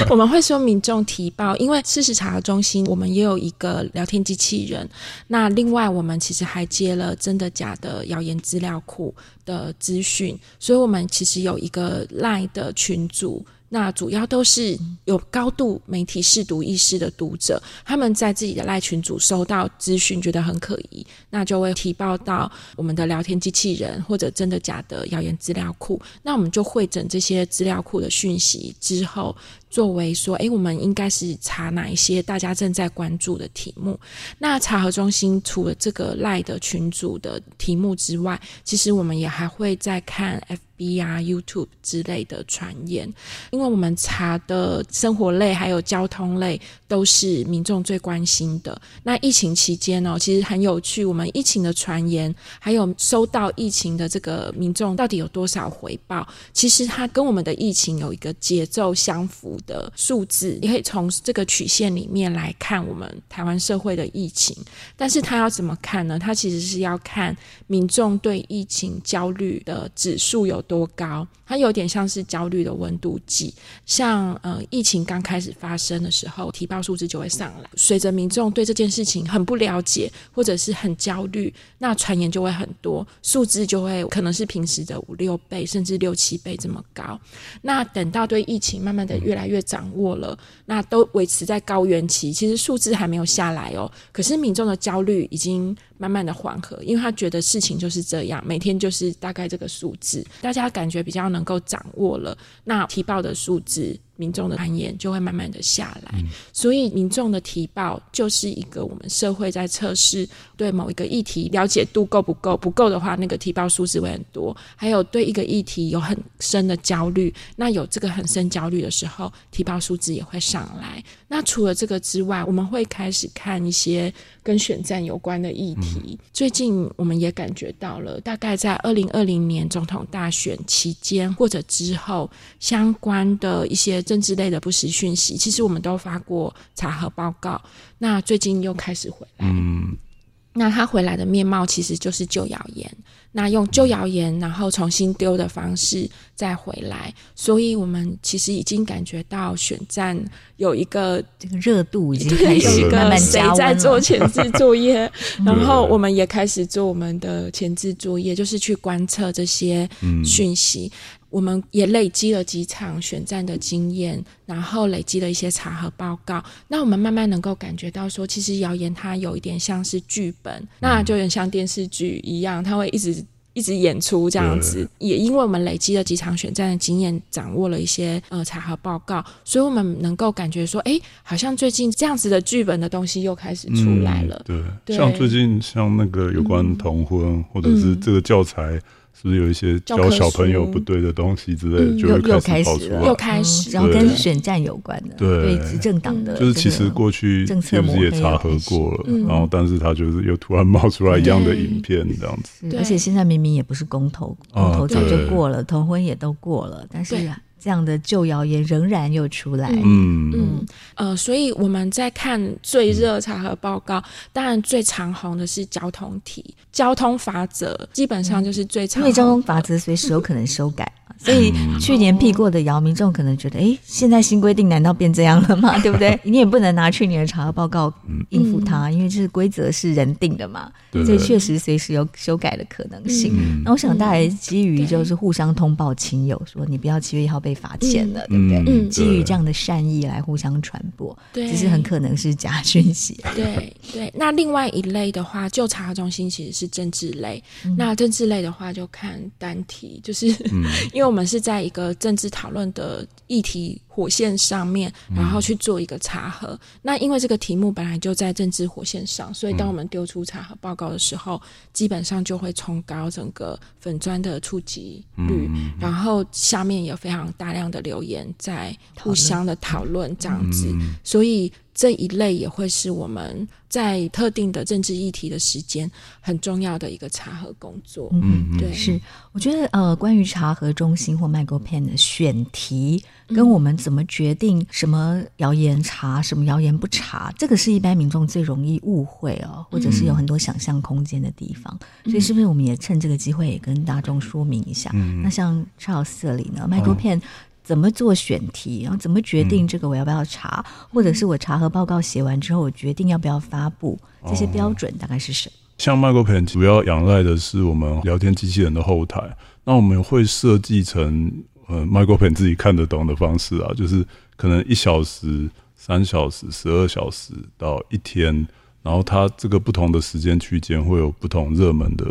[SPEAKER 3] 我们会说民众提报。因为事实查核中心我们也有一个聊天机器人，那另外我们其实还接了真的假的谣言资料库的资讯，所以我们其实有一个 LINE 的群组。那主要都是有高度媒体试读意识的读者，他们在自己的赖群组收到资讯，觉得很可疑，那就会提报到我们的聊天机器人或者真的假的谣言资料库，那我们就汇整这些资料库的讯息之后。作为说，诶，我们应该是查哪一些大家正在关注的题目？那查核中心除了这个赖的群组的题目之外，其实我们也还会再看 FB 啊、YouTube 之类的传言，因为我们查的生活类还有交通类都是民众最关心的。那疫情期间呢，其实很有趣，我们疫情的传言还有收到疫情的这个民众到底有多少回报？其实它跟我们的疫情有一个节奏相符的数字，你可以从这个曲线里面来看我们台湾社会的疫情，但是他要怎么看呢？他其实是要看民众对疫情焦虑的指数有多高，它有点像是焦虑的温度计。像呃疫情刚开始发生的时候，提报数字就会上来。随着民众对这件事情很不了解，或者是很焦虑，那传言就会很多，数字就会可能是平时的五六倍，甚至六七倍这么高。那等到对疫情慢慢的越来越越掌握了，那都维持在高原期，其实数字还没有下来哦。可是民众的焦虑已经慢慢的缓和，因为他觉得事情就是这样，每天就是大概这个数字，大家感觉比较能够掌握了。那提报的数字民众的传言就会慢慢的下来。嗯、所以民众的提报就是一个我们社会在测试对某一个议题了解度够不够，不够的话，那个提报数字会很多。还有对一个议题有很深的焦虑，那有这个很深焦虑的时候，提报数字也会上来。那除了这个之外，我们会开始看一些跟选战有关的议题。嗯、最近我们也感觉到了，大概在二零二零年总统大选期间或者之后，相关的一些政治类的不实讯息，其实我们都发过查核报告。那最近又开始回来。嗯那他回来的面貌其实就是旧谣言，那用旧谣言，然后重新丢的方式再回来，所以我们其实已经感觉到选战有一个
[SPEAKER 1] 这个热度已经开始
[SPEAKER 3] 有一个
[SPEAKER 1] 慢慢加温了。
[SPEAKER 3] 谁在做前置作 [LAUGHS] 业，然后我们也开始做我们的前置作业，就是去观测这些讯息。嗯我们也累积了几场选战的经验，然后累积了一些查核报告。那我们慢慢能够感觉到说，其实谣言它有一点像是剧本，那就有点像电视剧一样，它会一直一直演出这样子。也因为我们累积了几场选战的经验，掌握了一些呃查核报告，所以我们能够感觉说，哎，好像最近这样子的剧本的东西又开始出来了。
[SPEAKER 2] 嗯、对，对像最近像那个有关同婚，嗯、或者是这个教材。是不是有一些教小朋友不对的东西之类的，嗯、就会开始跑出来，
[SPEAKER 3] 又开始，
[SPEAKER 1] 然后跟选战有关的，对。执政党的，
[SPEAKER 2] 就是其实过去是不是也查核过了，然后但是他就是又突然冒出来一样的影片这样子，
[SPEAKER 1] 而且现在明明也不是公投，公投早就过了，同婚也都过了，但是。这样的旧谣言仍然又出来，
[SPEAKER 3] 嗯。嗯。呃，所以我们在看最热查核报告，嗯、当然最长红的是交通题，交通法则基本上就是最长红，因为
[SPEAKER 1] 交通法则随时有可能修改。所以去年辟过的谣，民众可能觉得，哎，现在新规定难道变这样了吗？[LAUGHS] 对不对？你也不能拿去年的查核报告应付他，因为这是规则是人定的嘛，所以确实随时有修改的可能性。那我想大家基于就是互相通报亲友，说你不要七月一号被罚钱了，对不对？嗯，基于这样的善意来互相传播，对，只是很可能是假讯息。
[SPEAKER 3] 对对。那另外一类的话，就查核中心其实是政治类。那政治类的话，就看单题，就是 [LAUGHS] 因为。我们是在一个政治讨论的议题火线上面，然后去做一个查核。嗯、那因为这个题目本来就在政治火线上，所以当我们丢出查核报告的时候，嗯、基本上就会冲高整个粉砖的触及率，嗯、然后下面有非常大量的留言在互相的讨论这样子，嗯、所以。这一类也会是我们在特定的政治议题的时间很重要的一个查核工作。
[SPEAKER 1] 嗯，对，是。我觉得呃，关于查核中心或 MIGOPAN 的选题，跟我们怎么决定什么谣言查，什么谣言不查，这个是一般民众最容易误会哦，或者是有很多想象空间的地方。嗯、所以，是不是我们也趁这个机会也跟大众说明一下？嗯、那像 Charles 这里呢，MIGOPAN。怎么做选题，然后怎么决定这个我要不要查，嗯、或者是我查核报告写完之后，我决定要不要发布，这些标准大概是什么？
[SPEAKER 2] 像 MicroPen 主要仰赖的是我们聊天机器人的后台，那我们会设计成呃 MicroPen 自己看得懂的方式啊，就是可能一小时、三小时、十二小时到一天，然后它这个不同的时间区间会有不同热门的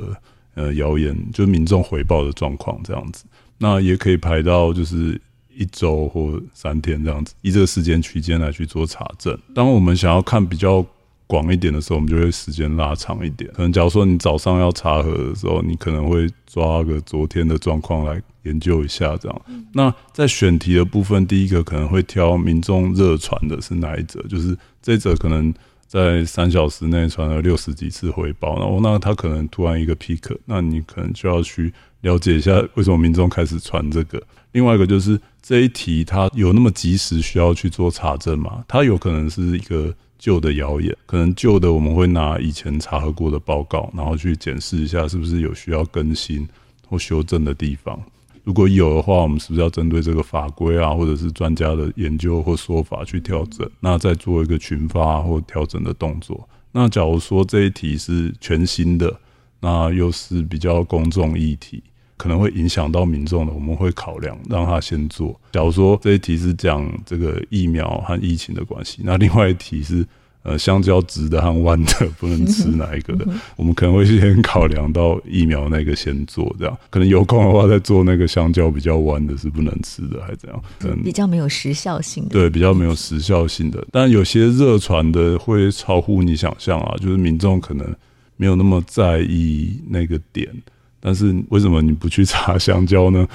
[SPEAKER 2] 呃谣言，就是民众回报的状况这样子，那也可以排到就是。一周或三天这样子，以这个时间区间来去做查证。当我们想要看比较广一点的时候，我们就会时间拉长一点。可能假如说你早上要查核的时候，你可能会抓个昨天的状况来研究一下这样。那在选题的部分，第一个可能会挑民众热传的是哪一则，就是这则可能在三小时内传了六十几次回报，然后那他可能突然一个 peak，那你可能就要去了解一下为什么民众开始传这个。另外一个就是这一题，它有那么及时需要去做查证吗？它有可能是一个旧的谣言，可能旧的我们会拿以前查核过的报告，然后去检视一下是不是有需要更新或修正的地方。如果有的话，我们是不是要针对这个法规啊，或者是专家的研究或说法去调整？那再做一个群发或调整的动作。那假如说这一题是全新的，那又是比较公众议题。可能会影响到民众的，我们会考量让他先做。假如说这一题是讲这个疫苗和疫情的关系，那另外一题是 [LAUGHS] 呃，香蕉直的和弯的不能吃哪一个的，我们可能会先考量到疫苗那个先做，这样可能有空的话再做那个香蕉比较弯的是不能吃的，还怎样？嗯，
[SPEAKER 1] 比较没有时效性的。
[SPEAKER 2] 对，比较没有时效性的，但有些热传的会超乎你想象啊，就是民众可能没有那么在意那个点。但是为什么你不去查香蕉呢？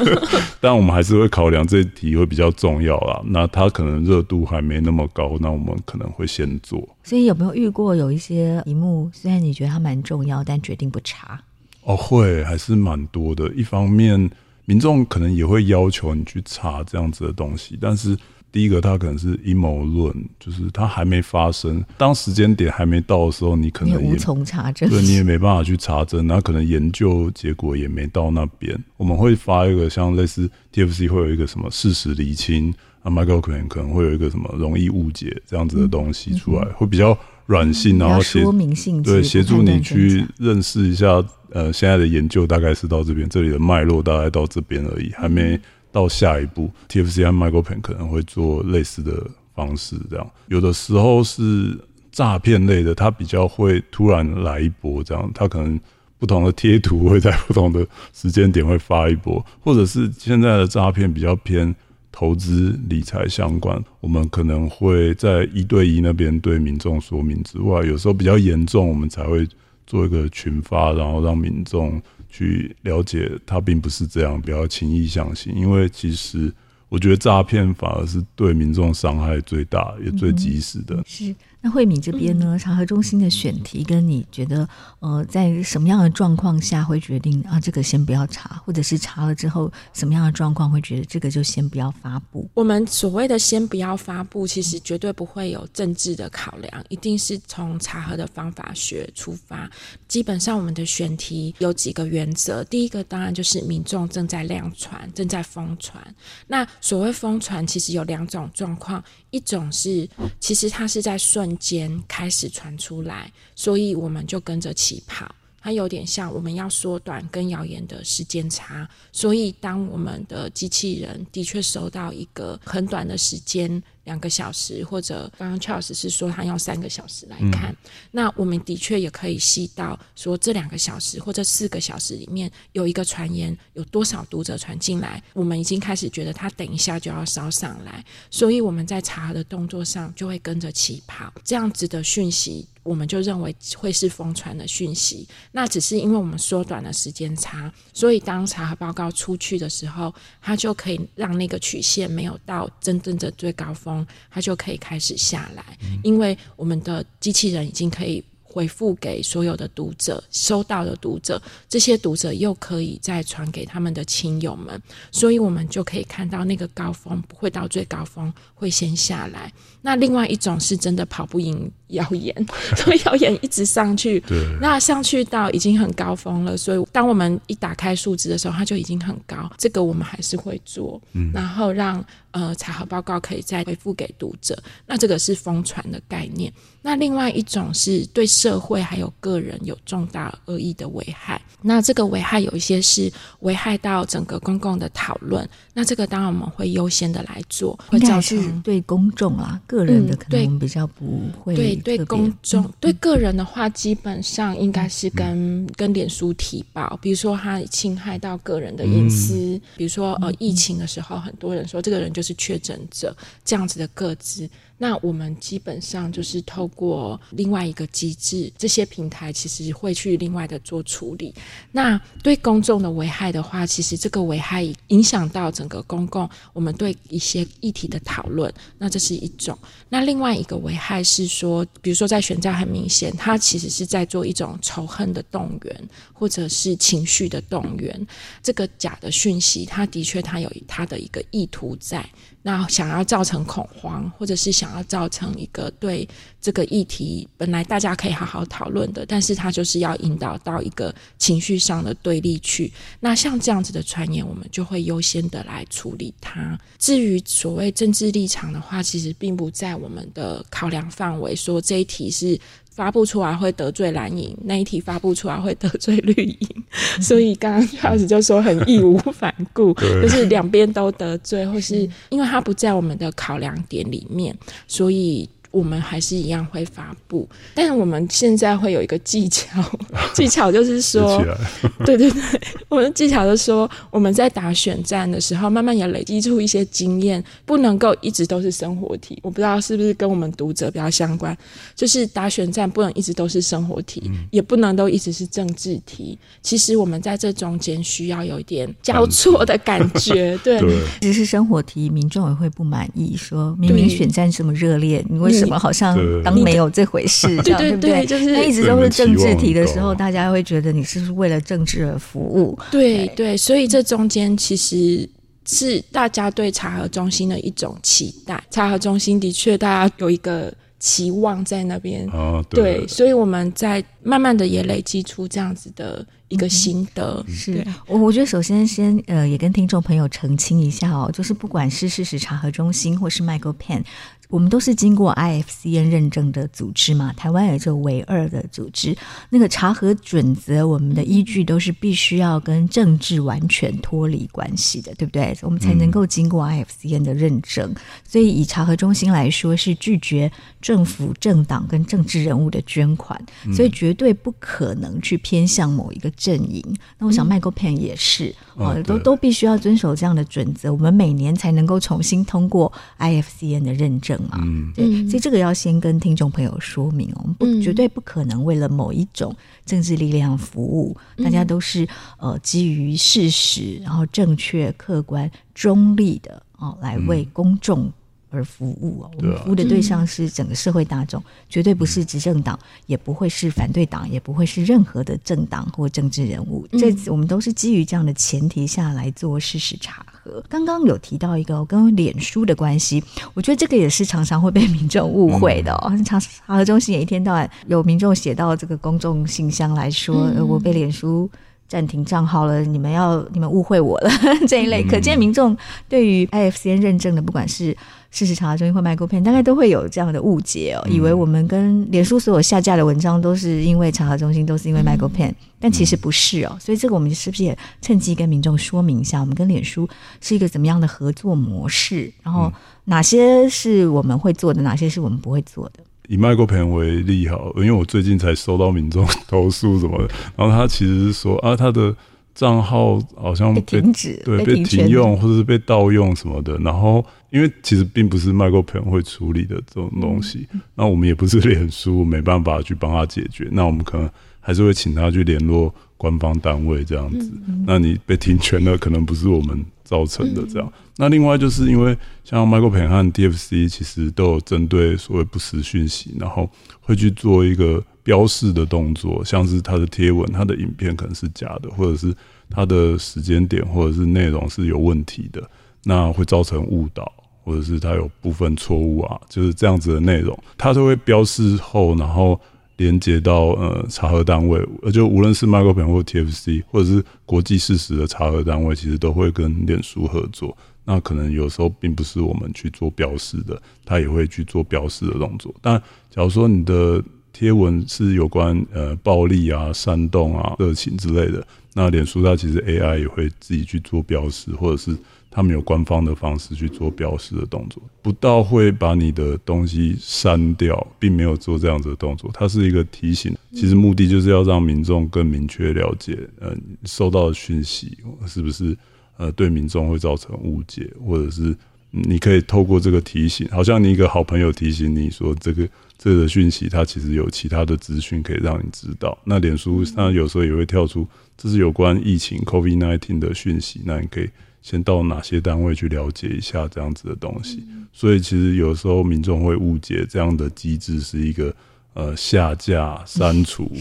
[SPEAKER 2] [LAUGHS] 但我们还是会考量这一题会比较重要啦。那它可能热度还没那么高，那我们可能会先做。
[SPEAKER 1] 所以有没有遇过有一些题目，虽然你觉得它蛮重要，但决定不查？
[SPEAKER 2] 哦，会还是蛮多的。一方面，民众可能也会要求你去查这样子的东西，但是。第一个，它可能是阴谋论，就是它还没发生，当时间点还没到的时候，你可能也
[SPEAKER 1] 也无从查证，
[SPEAKER 2] 对，你也没办法去查证，那可能研究结果也没到那边。我们会发一个像类似 TFC 会有一个什么事实厘清，啊，Michael 可能可能会有一个什么容易误解这样子的东西出来，嗯嗯、会比较软性，然后
[SPEAKER 1] 说明性
[SPEAKER 2] 对协助你去认识一下，呃，现在的研究大概是到这边，这里的脉络大概到这边而已，还没。到下一步，TFC 和 Michael p e n 可能会做类似的方式，这样有的时候是诈骗类的，他比较会突然来一波，这样他可能不同的贴图会在不同的时间点会发一波，或者是现在的诈骗比较偏投资理财相关，我们可能会在一对一那边对民众说明之外，有时候比较严重，我们才会做一个群发，然后让民众。去了解，他并不是这样，不要轻易相信，因为其实我觉得诈骗反而是对民众伤害最大也最及时的。
[SPEAKER 1] 是。那慧敏这边呢？查核中心的选题跟你觉得，呃，在什么样的状况下会决定啊？这个先不要查，或者是查了之后什么样的状况会觉得这个就先不要发布？
[SPEAKER 3] 我们所谓的先不要发布，其实绝对不会有政治的考量，一定是从查核的方法学出发。基本上我们的选题有几个原则，第一个当然就是民众正在量传，正在疯传。那所谓疯传，其实有两种状况，一种是其实它是在瞬。间开始传出来，所以我们就跟着起跑。它有点像我们要缩短跟谣言的时间差，所以当我们的机器人的确收到一个很短的时间。两个小时，或者刚刚 Charles 是说他要三个小时来看，嗯、那我们的确也可以细到说这两个小时或者四个小时里面有一个传言，有多少读者传进来，我们已经开始觉得他等一下就要烧上来，所以我们在查的动作上就会跟着起跑，这样子的讯息我们就认为会是疯传的讯息。那只是因为我们缩短了时间差，所以当查核报告出去的时候，它就可以让那个曲线没有到真正的最高峰。它就可以开始下来，因为我们的机器人已经可以回复给所有的读者，收到的读者，这些读者又可以再传给他们的亲友们，所以我们就可以看到那个高峰不会到最高峰，会先下来。那另外一种是真的跑不赢谣言，所以谣言一直上去，[LAUGHS] 对，那上去到已经很高峰了，所以当我们一打开数字的时候，它就已经很高。这个我们还是会做，嗯，然后让。呃，查核报告可以再回复给读者，那这个是疯传的概念。那另外一种是对社会还有个人有重大恶意的危害，那这个危害有一些是危害到整个公共的讨论，那这个当然我们会优先的来做，会造成
[SPEAKER 1] 对公众啊个人的可能比较不会、嗯、
[SPEAKER 3] 对对公众、嗯、对个人的话，基本上应该是跟、嗯、跟脸书提报，比如说他侵害到个人的隐私，嗯、比如说呃疫情的时候，很多人说这个人就是。是确诊者这样子的个资，那我们基本上就是透过另外一个机制，这些平台其实会去另外的做处理。那对公众的危害的话，其实这个危害影响到整个公共，我们对一些议题的讨论，那这是一种。那另外一个危害是说，比如说在选战很明显，它其实是在做一种仇恨的动员，或者是情绪的动员。这个假的讯息，它的确它有它的一个意图在。那想要造成恐慌，或者是想要造成一个对这个议题本来大家可以好好讨论的，但是他就是要引导到一个情绪上的对立去。那像这样子的传言，我们就会优先的来处理它。至于所谓政治立场的话，其实并不在我们的考量范围，说这一题是。发布出来会得罪蓝营，那一题发布出来会得罪绿营，[LAUGHS] 所以刚刚开始就说很义无反顾，[LAUGHS] 就是两边都得罪，或是因为它不在我们的考量点里面，所以。我们还是一样会发布。但是我们现在会有一个技巧，[LAUGHS] 技巧就是说，[LAUGHS] [LAUGHS] 对对对，我们的技巧就是说，我们在打选战的时候，慢慢也累积出一些经验，不能够一直都是生活题。我不知道是不是跟我们读者比较相关，就是打选战不能一直都是生活题，嗯、也不能都一直是政治题。其实我们在这中间需要有一点交错的感觉，对，
[SPEAKER 1] 只是生活题，民众也会不满意，说明明选战这么热烈，你为什么好像当没有这回事？[LAUGHS] 对对对，就是一直都是政治题的时候，大家会觉得你是不是为了政治而服务？
[SPEAKER 3] 对对，所以这中间其实是大家对查核中心的一种期待。查核中心的确，大家有一个。期望在那边，
[SPEAKER 2] 哦，对，
[SPEAKER 3] 对，所以我们在慢慢的也累积出这样子的一个心得。
[SPEAKER 1] 嗯、是我，我觉得首先先呃，也跟听众朋友澄清一下哦，就是不管是事实查核中心或是 MyGoPen。我们都是经过 IFCN 认证的组织嘛，台湾也就唯二的组织。那个查核准则，我们的依据都是必须要跟政治完全脱离关系的，对不对？我们才能够经过 IFCN 的认证。所以以查核中心来说，是拒绝政府、政党跟政治人物的捐款，所以绝对不可能去偏向某一个阵营。那我想，Michael Pen 也是，哦，都都必须要遵守这样的准则，我们每年才能够重新通过 IFCN 的认证。嗯，对，所以这个要先跟听众朋友说明哦，我们不绝对不可能为了某一种政治力量服务，嗯、大家都是呃基于事实，然后正确、客观、中立的哦来为公众。而服务哦，我们服务的对象是整个社会大众，绝对不是执政党，也不会是反对党，也不会是任何的政党或政治人物。这次我们都是基于这样的前提下来做事实查核。刚刚有提到一个跟脸书的关系，我觉得这个也是常常会被民众误会的哦。查查核中心也一天到晚有民众写到这个公众信箱来说，我被脸书。暂停账号了，你们要你们误会我了 [LAUGHS] 这一类，可见民众对于 IFCN 认证的，不管是事实查核中心或 MyGoPen，大概都会有这样的误解哦，以为我们跟脸书所有下架的文章都是因为查核中心，都是因为 MyGoPen，但其实不是哦。所以这个我们是不是也趁机跟民众说明一下，我们跟脸书是一个怎么样的合作模式？然后哪些是我们会做的，哪些是我们不会做的？
[SPEAKER 2] 以 MyGoPen 为例好，因为我最近才收到民众 [LAUGHS] 投诉什么的，然后他其实是说啊，他的账号好像被，
[SPEAKER 1] 被停止，
[SPEAKER 2] 对，被停用或者是被盗用什么的。然后因为其实并不是 MyGoPen 会处理的这种东西，那、嗯、我们也不是脸书，没办法去帮他解决。那我们可能还是会请他去联络官方单位这样子。嗯、那你被停权了，可能不是我们造成的这样。嗯那另外就是因为像 MyGoPen 和 DFC 其实都有针对所谓不实讯息，然后会去做一个标示的动作，像是它的贴文、它的影片可能是假的，或者是它的时间点或者是内容是有问题的，那会造成误导，或者是它有部分错误啊，就是这样子的内容，它都会标示后，然后连接到呃查核单位，呃就无论是 Micro Pen 或 TFC，或者是国际事实的查核单位，其实都会跟脸书合作。那可能有时候并不是我们去做标示的，他也会去做标示的动作。但假如说你的贴文是有关呃暴力啊、煽动啊、热情之类的，那脸书它其实 AI 也会自己去做标示，或者是他们有官方的方式去做标示的动作，不到会把你的东西删掉，并没有做这样子的动作。它是一个提醒，其实目的就是要让民众更明确了解，呃，收到的讯息是不是。呃，对民众会造成误解，或者是你可以透过这个提醒，好像你一个好朋友提醒你说，这个这个讯息，它其实有其他的资讯可以让你知道。那脸书它有时候也会跳出，这是有关疫情 COVID-19 的讯息，那你可以先到哪些单位去了解一下这样子的东西。所以其实有时候民众会误解这样的机制是一个。呃，下架、删除、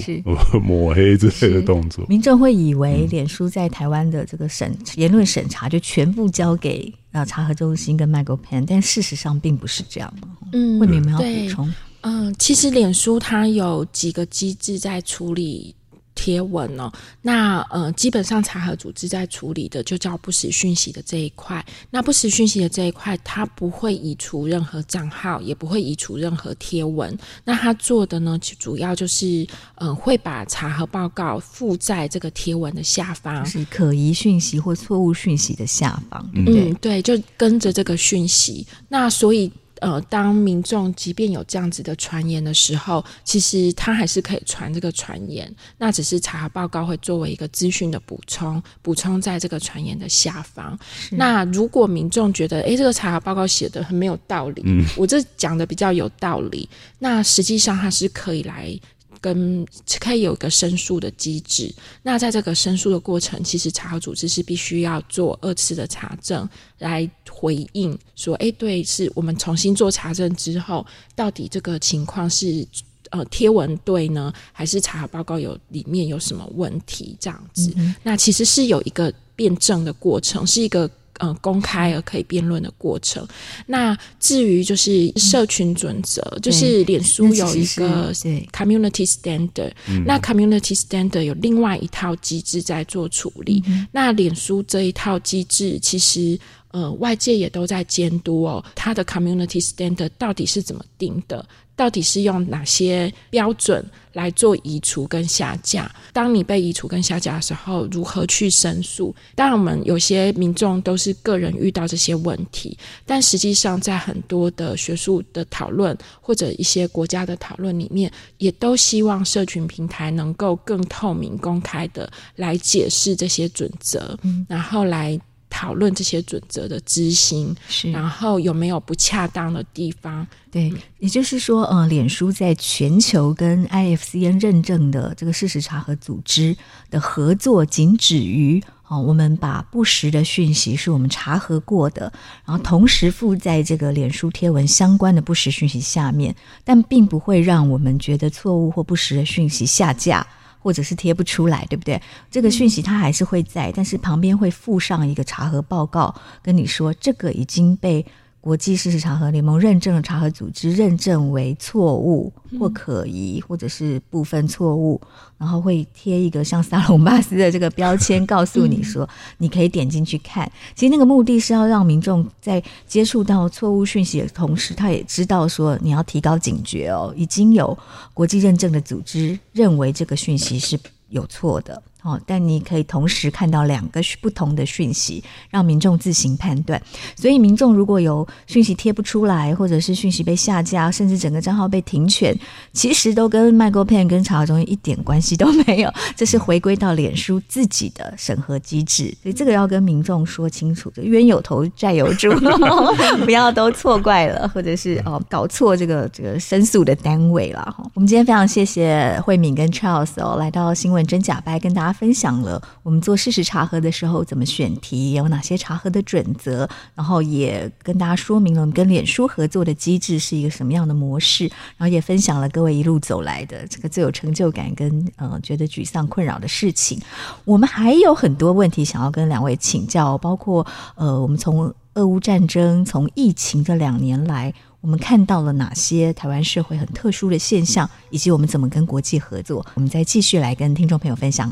[SPEAKER 2] 抹黑之类的动作，
[SPEAKER 1] 民众会以为脸书在台湾的这个审言论审查就全部交给呃查核中心跟 Michael Pan，但事实上并不是这样嘛。嗯，慧敏有没有补充？
[SPEAKER 3] 嗯，其实脸书它有几个机制在处理。贴文哦，那呃，基本上查核组织在处理的就叫不实讯息的这一块。那不实讯息的这一块，它不会移除任何账号，也不会移除任何贴文。那它做的呢，主要就是呃，会把查核报告附在这个贴文的下方，
[SPEAKER 1] 是可疑讯息或错误讯息的下方。对
[SPEAKER 3] 嗯，对，就跟着这个讯息。那所以。呃，当民众即便有这样子的传言的时候，其实他还是可以传这个传言，那只是查核报告会作为一个资讯的补充，补充在这个传言的下方。那如果民众觉得，诶，这个查核报告写的很没有道理，嗯，我这讲的比较有道理，那实际上他是可以来。跟可以有一个申诉的机制，那在这个申诉的过程，其实查核组织是必须要做二次的查证来回应，说，哎，对，是我们重新做查证之后，到底这个情况是呃贴文对呢，还是查核报告有里面有什么问题？这样子，嗯、那其实是有一个辩证的过程，是一个。呃，公开而可以辩论的过程。那至于就是社群准则，嗯、就是脸书有一个 community standard，那 community standard 有另外一套机制在做处理。嗯、那脸书这一套机制，其实呃，外界也都在监督哦，它的 community standard 到底是怎么定的？到底是用哪些标准来做移除跟下架？当你被移除跟下架的时候，如何去申诉？当然，我们有些民众都是个人遇到这些问题，但实际上在很多的学术的讨论或者一些国家的讨论里面，也都希望社群平台能够更透明、公开的来解释这些准则，嗯、然后来。讨论这些准则的执行，是然后有没有不恰当的地方？
[SPEAKER 1] 对，也就是说，呃，脸书在全球跟 IFCN 认证的这个事实查核组织的合作，仅止于哦，我们把不实的讯息是我们查核过的，然后同时附在这个脸书贴文相关的不实讯息下面，但并不会让我们觉得错误或不实的讯息下架。或者是贴不出来，对不对？这个讯息它还是会在，但是旁边会附上一个查核报告，跟你说这个已经被。国际事实查核联盟认证的查核组织认证为错误或可疑，或者是部分错误，然后会贴一个像萨隆巴斯的这个标签，告诉你说你可以点进去看。其实那个目的是要让民众在接触到错误讯息的同时，他也知道说你要提高警觉哦。已经有国际认证的组织认为这个讯息是有错的。哦，但你可以同时看到两个不同的讯息，让民众自行判断。所以，民众如果有讯息贴不出来，或者是讯息被下架，甚至整个账号被停权，其实都跟 MyGoPen 跟查核中心一点关系都没有。[LAUGHS] 这是回归到脸书自己的审核机制，所以这个要跟民众说清楚，冤有头债有主，[LAUGHS] 不要都错怪了，或者是哦搞错这个这个申诉的单位了。哈，我们今天非常谢谢慧敏跟 Charles 哦，来到新闻真假掰跟大家。分享了我们做事实查核的时候怎么选题，有哪些查核的准则，然后也跟大家说明了跟脸书合作的机制是一个什么样的模式，然后也分享了各位一路走来的这个最有成就感跟呃觉得沮丧困扰的事情。我们还有很多问题想要跟两位请教，包括呃我们从俄乌战争、从疫情这两年来。我们看到了哪些台湾社会很特殊的现象，以及我们怎么跟国际合作？我们再继续来跟听众朋友分享。